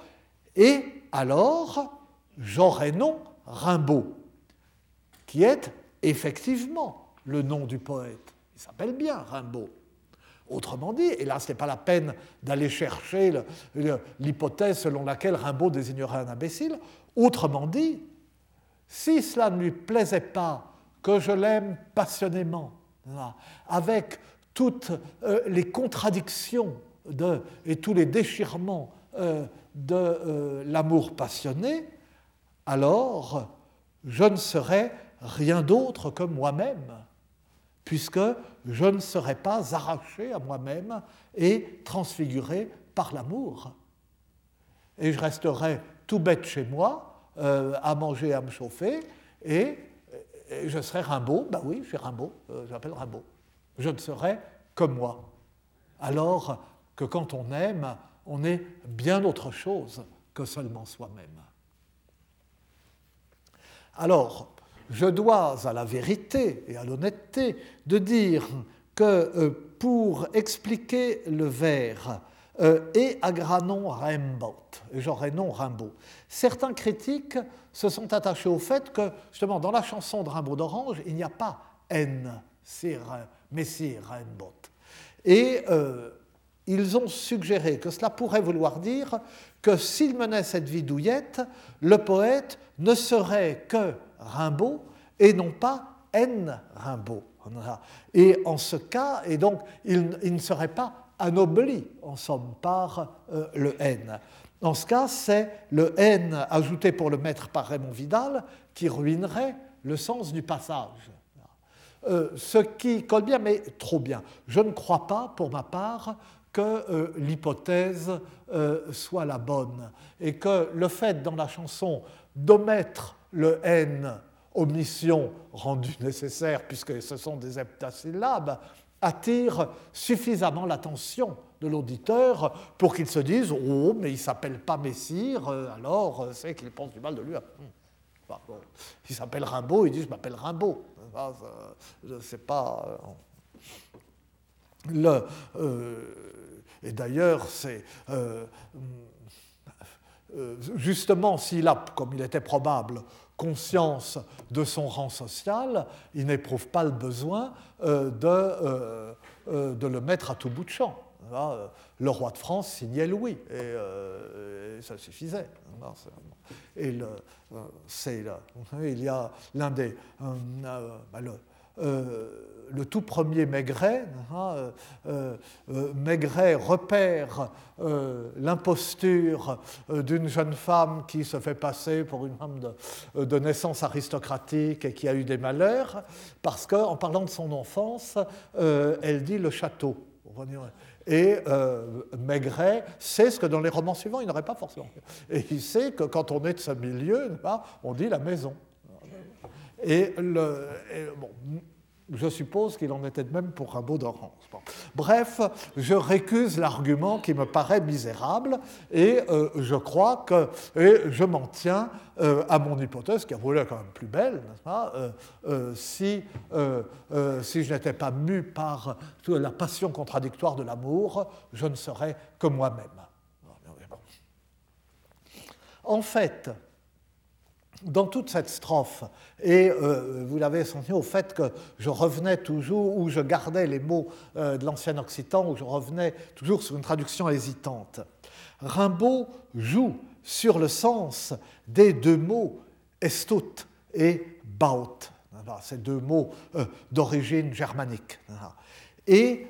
Et alors, j'aurais nom Rimbaud, qui est effectivement le nom du poète. Il s'appelle bien Rimbaud. Autrement dit, et là ce n'est pas la peine d'aller chercher l'hypothèse selon laquelle Rimbaud désignerait un imbécile, autrement dit, si cela ne lui plaisait pas que je l'aime passionnément, avec toutes euh, les contradictions et tous les déchirements euh, de euh, l'amour passionné, alors je ne serai rien d'autre que moi-même, puisque je ne serai pas arraché à moi-même et transfiguré par l'amour. Et je resterai tout bête chez moi, à manger, à me chauffer, et je serais Rimbaud, ben oui, je suis Rimbaud, euh, j'appelle Rimbaud. Je ne serai comme moi. Alors que quand on aime, on est bien autre chose que seulement soi-même. Alors, je dois à la vérité et à l'honnêteté de dire que euh, pour expliquer le vers euh, et agranon Rimbaud, j'aurais non Rimbaud, certains critiques se sont attachés au fait que, justement, dans la chanson de Rimbaud d'Orange, il n'y a pas N, Messie Rimbaud. Et euh, ils ont suggéré que cela pourrait vouloir dire que s'il menait cette vie douillette, le poète ne serait que Rimbaud et non pas N Rimbaud. Et en ce cas, et donc, il, ne serait pas anobli, en somme, par euh, le N. Dans ce cas, c'est le N ajouté pour le mettre par Raymond Vidal qui ruinerait le sens du passage. Euh, ce qui colle bien, mais trop bien. Je ne crois pas, pour ma part, que euh, l'hypothèse soit la bonne et que le fait dans la chanson d'omettre le N, omission rendue nécessaire puisque ce sont des heptasyllabes, attire suffisamment l'attention de l'auditeur pour qu'il se dise Oh, mais il ne s'appelle pas Messire, euh, alors euh, c'est qu'il pense du mal de lui. Hmm. Il s'appelle Rimbaud, il dit Je m'appelle Rimbaud. Je ne sais pas. Euh, le, et d'ailleurs, c'est. justement, s'il a, comme il était probable, conscience de son rang social, il n'éprouve pas le besoin de, de le mettre à tout bout de champ. le roi de France signait Louis, et, ça suffisait. Et il y a l'un des. Bah, tout premier Maigret. Hein, euh, euh, euh, Maigret repère l'imposture d'une jeune femme qui se fait passer pour une femme de, naissance aristocratique et qui a eu des malheurs, parce qu'en parlant de son enfance, elle dit le château. Et Maigret sait ce que dans les romans suivants, il n'aurait pas forcément. Et il sait que quand on est de ce milieu, on dit la maison. Et, bon, je suppose qu'il en était de même pour Rimbaud d'Orange. Bref, je récuse l'argument qui me paraît misérable et euh, je crois que, je m'en tiens euh, à mon hypothèse, qui a voulu quand même plus belle, n'est-ce pas euh, si, si je n'étais pas mu par la passion contradictoire de l'amour, je ne serais que moi-même. En fait, dans toute cette strophe, et euh, vous l'avez senti au fait que je revenais toujours, ou je gardais les mots euh, de l'ancien occitan, ou je revenais toujours sur une traduction hésitante. Rimbaud joue sur le sens des deux mots estut et baut, ces deux mots euh, d'origine germanique. Et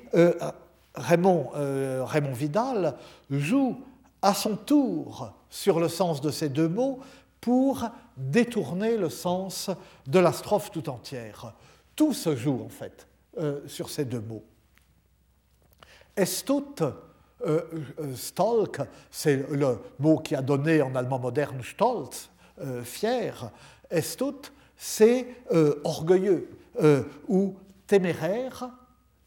Raymond, Raymond Vidal joue à son tour sur le sens de ces deux mots pour détourner le sens de la strophe tout entière. Tout se joue en fait euh, sur ces deux mots. Estut, euh, euh, Stolk, c'est le mot qui a donné en allemand moderne Stolz, fier. Estut, c'est orgueilleux ou téméraire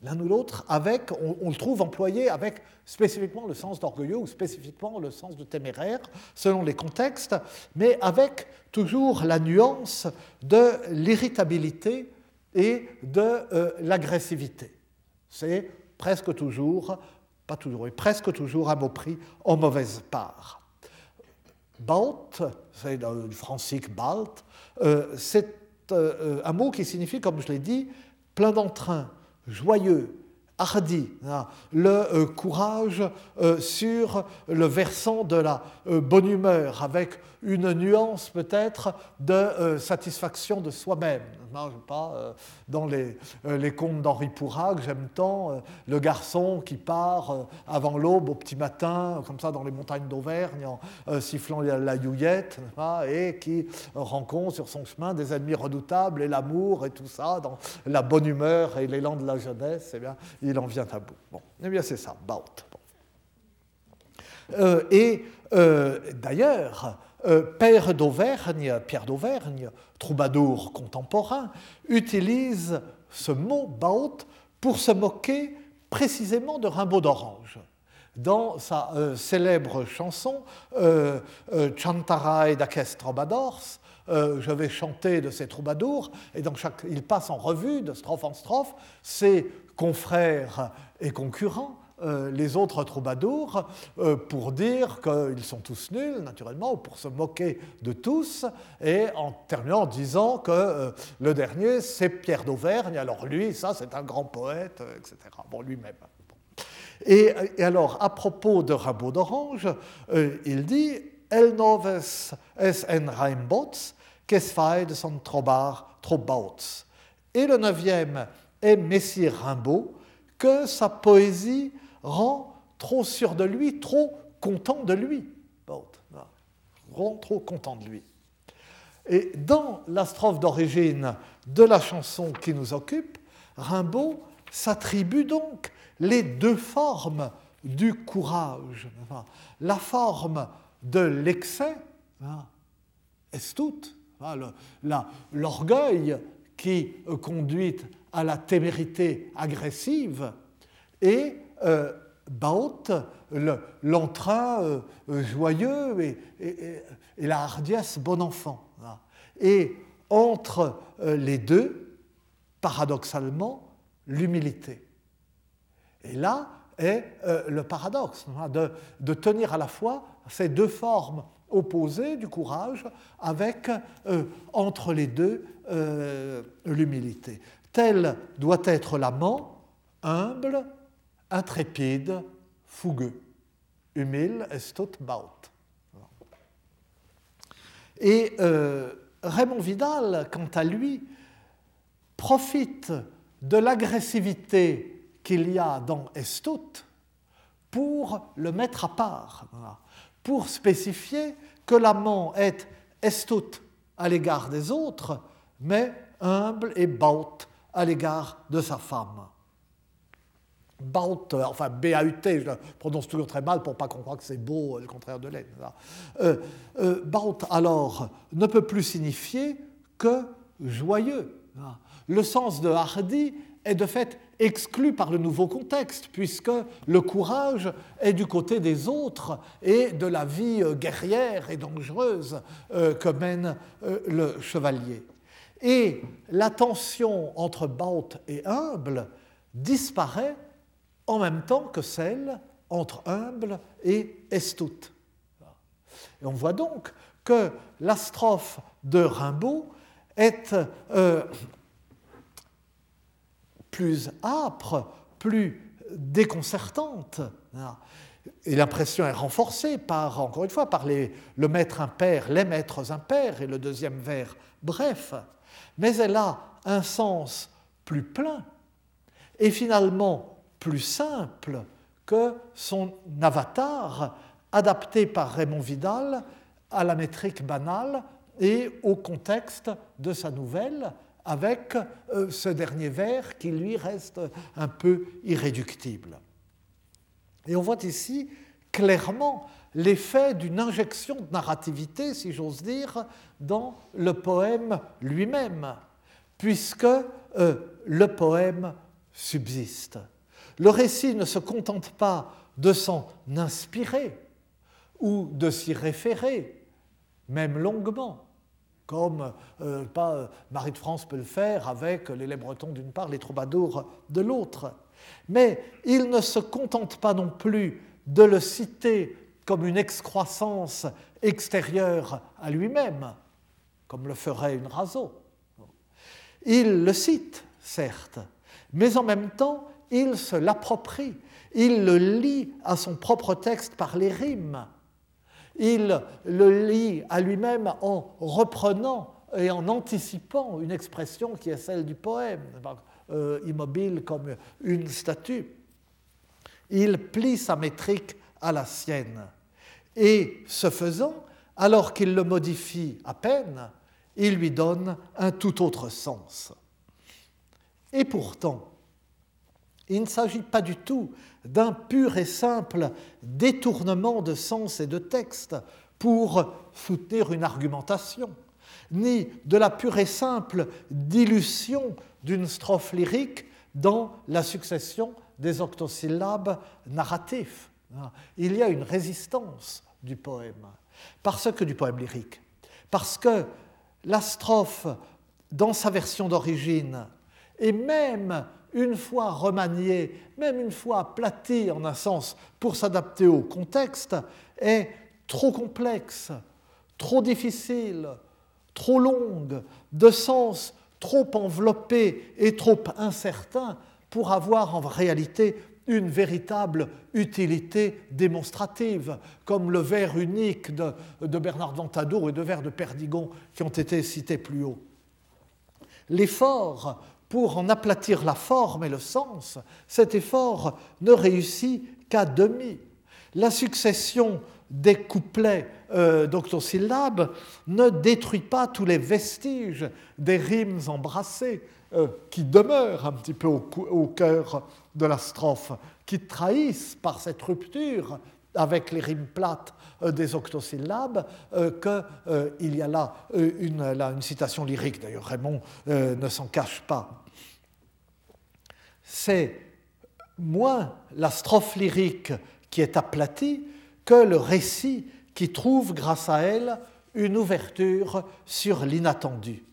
l'un ou l'autre, avec, on, le trouve employé avec spécifiquement le sens d'orgueilleux ou spécifiquement le sens de téméraire, selon les contextes, mais avec toujours la nuance de l'irritabilité et de euh, l'agressivité. C'est presque toujours, pas toujours, mais presque toujours un mot pris en mauvaise part. Balt, c'est du francique Balt, euh, c'est euh, un mot qui signifie, comme je l'ai dit, plein d'entrain, joyeux, hardi, hein, le euh, courage euh, sur le versant de la euh, bonne humeur, avec une nuance peut-être de satisfaction de soi-même. pas dans les, les contes d'Henri Pourrac, j'aime tant le garçon qui part avant l'aube au petit matin, comme ça dans les montagnes d'Auvergne, en sifflant la, youillette, et qui rencontre sur son chemin des ennemis redoutables et l'amour et tout ça, dans la bonne humeur et l'élan de la jeunesse. Eh bien, il en vient à bout. Bon, eh bien c'est ça, Baut. Euh, et euh, d'ailleurs, euh, d'Auvergne, Pierre d'Auvergne, troubadour contemporain, utilise ce mot Baut pour se moquer précisément de Rimbaud d'Orange. Dans sa célèbre chanson Chantarai d'aquest troubadours, je vais chanter de ces troubadours, et donc chaque, il passe en revue de strophe en strophe ces confrères et concurrents, euh, les autres troubadours, euh, pour dire qu'ils sont tous nuls, naturellement, ou pour se moquer de tous, et en terminant en disant que euh, le dernier, c'est Pierre d'Auvergne, alors lui, ça, c'est un grand poète, etc. Bon, lui-même. Et, alors, à propos de Rimbaud d'Orange, il dit El noves es en Reimbots, qu'es de son trobar trobauts. Et le neuvième est Rimbaud, que sa poésie rend trop sûr de lui, trop content de lui. Rend trop content de lui. Et dans la strophe d'origine de la chanson qui nous occupe, Rimbaud s'attribue donc les deux formes du courage. La forme de l'excès, hein, est toute, l'orgueil qui conduit à la témérité agressive, et euh, Baut, l'entrain euh, joyeux et, la hardiesse bon enfant. Et entre euh, les deux, paradoxalement, l'humilité. Et là est le paradoxe hein, de, de, tenir à la fois ces deux formes opposées du courage avec entre les deux l'humilité. Tel doit être l'amant, humble, intrépide, fougueux. Humil estot baut. Et euh, Raymond Vidal, quant à lui, profite de l'agressivité qu'il y a dans Estot pour le mettre à part, pour spécifier que l'amant est Estot à l'égard des autres, mais humble et baut à l'égard de sa femme. Baut, euh, enfin B-A-U-T, je le prononce toujours très mal pour pas qu'on croit que c'est beau, le contraire de laine. Euh, euh, baut, alors, ne peut plus signifier que joyeux. Le sens de hardi est de fait exclu par le nouveau contexte, puisque le courage est du côté des autres et de la vie guerrière et dangereuse que mène le chevalier. Et la tension entre baut et humble disparaît en même temps que celle entre humble et estout. Et on voit donc que la strophe de Rimbaud est euh, plus âpre, plus déconcertante. Et l'impression est renforcée par, encore une fois, par le maître impair, les maîtres impairs et le deuxième vers bref. Mais elle a un sens plus plein et finalement plus simple que son avatar, adapté par Raymond Vidal à la métrique banale et au contexte de sa nouvelle, avec euh, ce dernier vers qui lui reste un peu irréductible. Et on voit ici clairement l'effet d'une injection de narrativité, si j'ose dire, dans le poème lui-même, puisque euh, le poème subsiste. Le récit ne se contente pas de s'en inspirer ou de s'y référer, même longuement, comme euh, euh, Marie de France peut le faire avec les Les Bretons d'une part, les troubadours de l'autre. Mais il ne se contente pas non plus de le citer comme une excroissance extérieure à lui-même, comme le ferait une raso. Il le cite, certes, mais en même temps, il se l'approprie, il le lit à son propre texte par les rimes, il le lit à lui-même en reprenant et en anticipant une expression qui est celle du poème, euh, immobile comme une statue. Il plie sa métrique à la sienne. Et ce faisant, alors qu'il le modifie à peine, il lui donne un tout autre sens. Et pourtant, il ne s'agit pas du tout d'un pur et simple détournement de sens et de texte pour soutenir une argumentation, ni de la pure et simple dilution d'une strophe lyrique dans la succession des octosyllabes narratifs. Il y a une résistance du poème, parce que du poème lyrique, parce que la strophe, dans sa version d'origine, et même une fois remaniée, même une fois aplatie en un sens pour s'adapter au contexte, est trop complexe, trop difficile, trop longue, de sens trop enveloppé et trop incertain pour avoir en réalité une véritable utilité démonstrative, comme le vers unique de, Bernard Ventadour et de vers de Perdigon qui ont été cités plus haut. L'effort pour en aplatir la forme et le sens, cet effort ne réussit qu'à demi. La succession des couplets euh, d'octosyllabes ne détruit pas tous les vestiges des rimes embrassées euh, qui demeurent un petit peu au, au cœur de la strophe, qui trahissent par cette rupture avec les rimes plates euh, des octosyllabes euh, qu'il euh, y a là une, une citation lyrique. D'ailleurs, Raymond ne s'en cache pas. C'est moins la strophe lyrique qui est aplatie que le récit qui trouve grâce à elle une ouverture sur l'inattendu.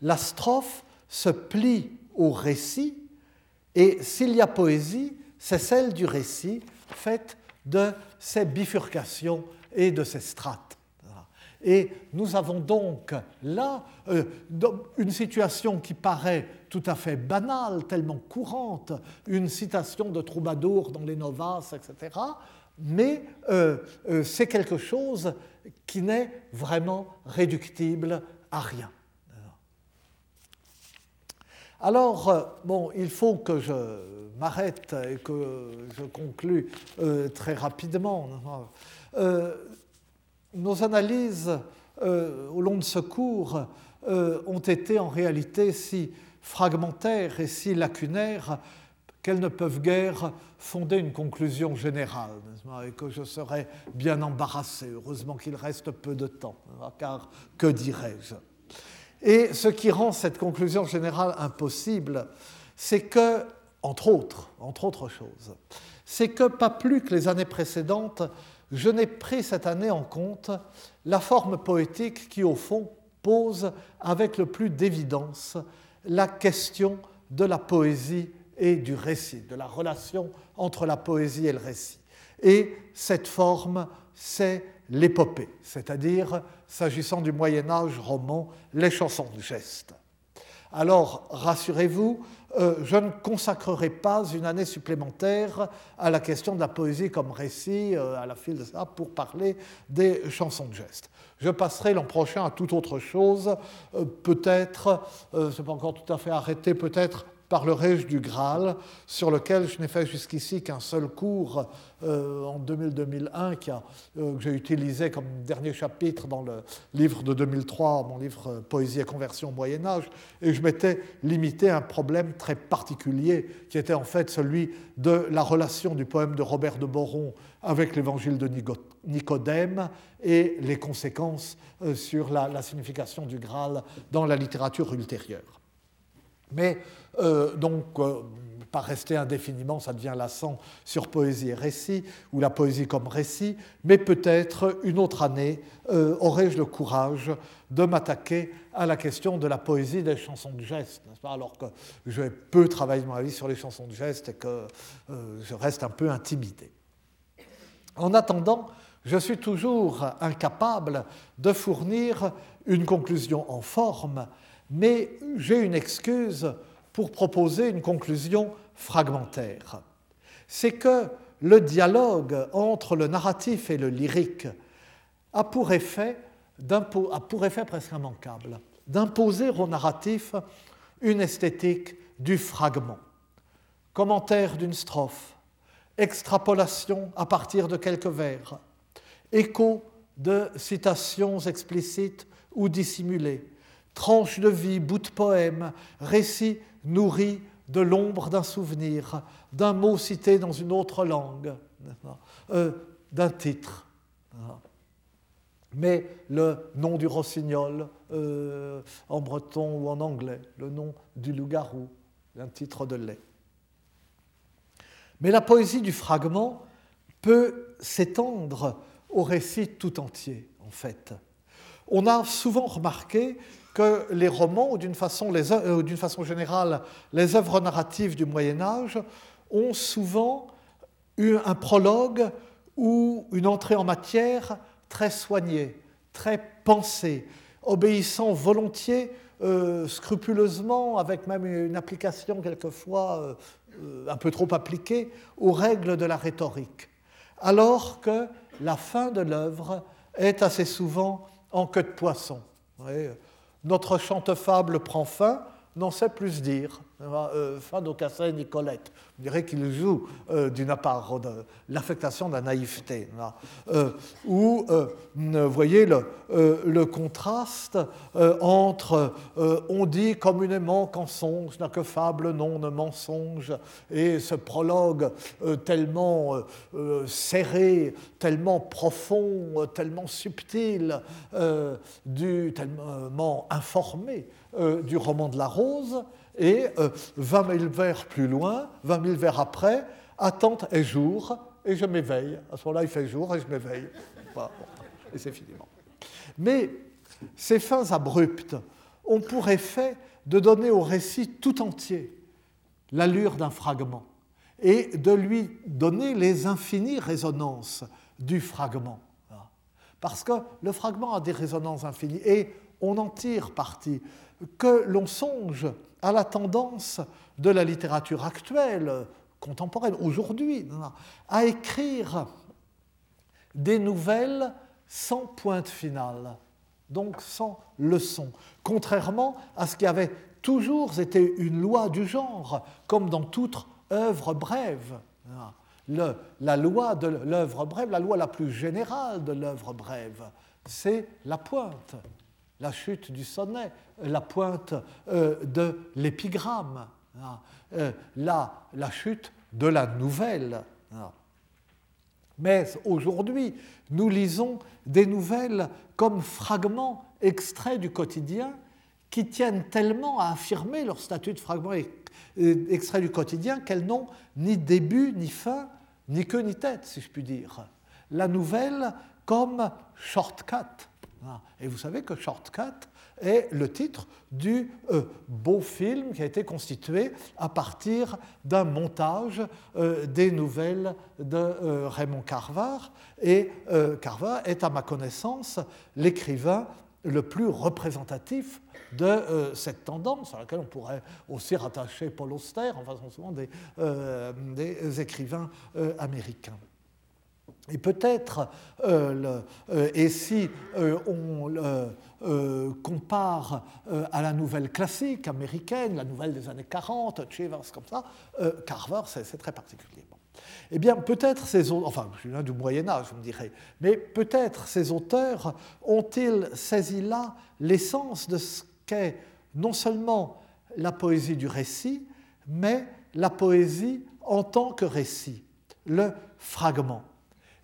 La strophe se plie au récit et s'il y a poésie, c'est celle du récit faite de ces bifurcations et de ces strates. Et nous avons donc là euh, une situation qui paraît tout à fait banale, tellement courante, une citation de troubadour dans les novas, etc. Mais euh, euh, c'est quelque chose qui n'est vraiment réductible à rien. Alors, bon, il faut que je m'arrête et que je conclue très rapidement. nos analyses euh, au long de ce cours euh, ont été en réalité si fragmentaires et si lacunaires qu'elles ne peuvent guère fonder une conclusion générale, et que je serais bien embarrassé. Heureusement qu'il reste peu de temps, car que dirais-je? Et ce qui rend cette conclusion générale impossible, c'est que, entre autres, entre autres choses, c'est que pas plus que les années précédentes, je n'ai pris cette année en compte la forme poétique qui, au fond, pose avec le plus d'évidence la question de la poésie et du récit, de la relation entre la poésie et le récit. Et cette forme, c'est l'épopée, c'est-à-dire, s'agissant du Moyen Âge roman, les chansons de geste. Alors, rassurez-vous, euh, je ne consacrerai pas une année supplémentaire à la question de la poésie comme récit, euh, à la file de ça, pour parler des chansons de geste. Je passerai l'an prochain à toute autre chose, euh, peut-être, ce n'est pas encore tout à fait arrêté, peut-être parlerai-je du Graal, sur lequel je n'ai fait jusqu'ici qu'un seul cours euh, en 2000-2001, euh, que j'ai utilisé comme dernier chapitre dans le livre de 2003, mon livre euh, Poésie et conversion au Moyen Âge, et je m'étais limité à un problème très particulier, qui était en fait celui de la relation du poème de Robert de Boron avec l'évangile de Nicodème et les conséquences sur la, la signification du Graal dans la littérature ultérieure. Mais euh, donc, euh, pas rester indéfiniment, ça devient lassant sur poésie et récit, ou la poésie comme récit, mais peut-être une autre année euh, aurais-je le courage de m'attaquer à la question de la poésie des chansons de geste, pas? Alors que je vais peu travailler ma vie sur les chansons de geste et que je reste un peu intimidé. En attendant, je suis toujours incapable de fournir une conclusion en forme, mais j'ai une excuse pour proposer une conclusion fragmentaire. C'est que le dialogue entre le narratif et le lyrique a pour effet, presque immanquable d'imposer au narratif une esthétique du fragment. Commentaire d'une strophe, extrapolation à partir de quelques vers, écho de citations explicites ou dissimulées, tranche de vie, bout de poème, récit nourri de l'ombre d'un souvenir, d'un mot cité dans une autre langue, euh, d'un titre. Mais le nom du rossignol euh, en breton ou en anglais, le nom du loup-garou, un titre de lait. Mais la poésie du fragment peut s'étendre au récit tout entier, en fait. On a souvent remarqué que les romans, ou d'une façon, euh, générale, les œuvres narratives du Moyen Âge, ont souvent eu un prologue ou une entrée en matière très soignée, très pensée, obéissant volontiers, euh, scrupuleusement, avec même une application quelquefois euh, un peu trop appliquée, aux règles de la rhétorique. Alors que la fin de l'œuvre est assez souvent en queue de poisson. Notre chante-fable prend fin, n'en sait plus dire. Euh, d'Aucassin et Nicolette. On dirait qu'il joue euh, d'une part l'affectation de la naïveté. Euh, ou, vous voyez le, le contraste entre on dit communément qu'en songe n'a que fable, non ne mensonge, et ce prologue tellement serré, tellement profond, tellement subtil, du, tellement informé du roman de la rose et 20 euh, 000 vers plus loin, 20 000 vers après, attente est jour, et je m'éveille. À ce moment-là, il fait jour et je m'éveille. et c'est fini. Mais ces fins abruptes ont pour effet de donner au récit tout entier l'allure d'un fragment et de lui donner les infinies résonances du fragment. parce que le fragment a des résonances infinies et on en tire parti. Que l'on songe à la tendance de la littérature actuelle, contemporaine, aujourd'hui, à écrire des nouvelles sans pointe finale, donc sans leçon, contrairement à ce qui avait toujours été une loi du genre, comme dans toute œuvre brève. la loi de l'œuvre brève, la loi la plus générale de l'œuvre brève, c'est la pointe, la chute du sonnet, la pointe euh, de l'épigramme, euh, la, la chute de la nouvelle. Mais aujourd'hui, nous lisons des nouvelles comme fragments extraits du quotidien qui tiennent tellement à affirmer leur statut de fragments extraits du quotidien qu'elles n'ont ni début, ni fin, ni queue, ni tête, si je puis dire. La nouvelle comme shortcut. Et vous savez que shortcut est le titre du euh, beau film qui a été constitué à partir d'un montage euh, des nouvelles de euh, Raymond Carver. Et Carver est, à ma connaissance, l'écrivain le plus représentatif de cette tendance, à laquelle on pourrait aussi rattacher Paul Auster, en faisant souvent des écrivains américains. Et peut-être, euh, euh, et si euh, on compare à la nouvelle classique américaine, la nouvelle des années 40, Chivers comme ça, Carver, c'est très particulier. Eh bien, peut-être ces auteurs, enfin, je du Moyen Âge, vous me direz, mais peut-être ces auteurs ont-ils saisi là l'essence de ce qu'est non seulement la poésie du récit, mais la poésie en tant que récit, le fragment.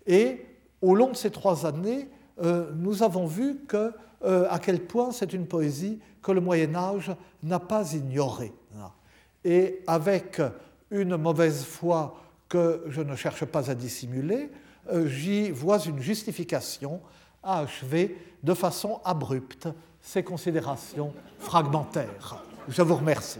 Et au long de ces trois années, euh, nous avons vu euh, à quel point c'est une poésie que le Moyen Âge n'a pas ignorée. Et avec une mauvaise foi que je ne cherche pas à dissimuler, euh, j'y vois une justification à achever de façon abrupte ces considérations fragmentaires. Je vous remercie.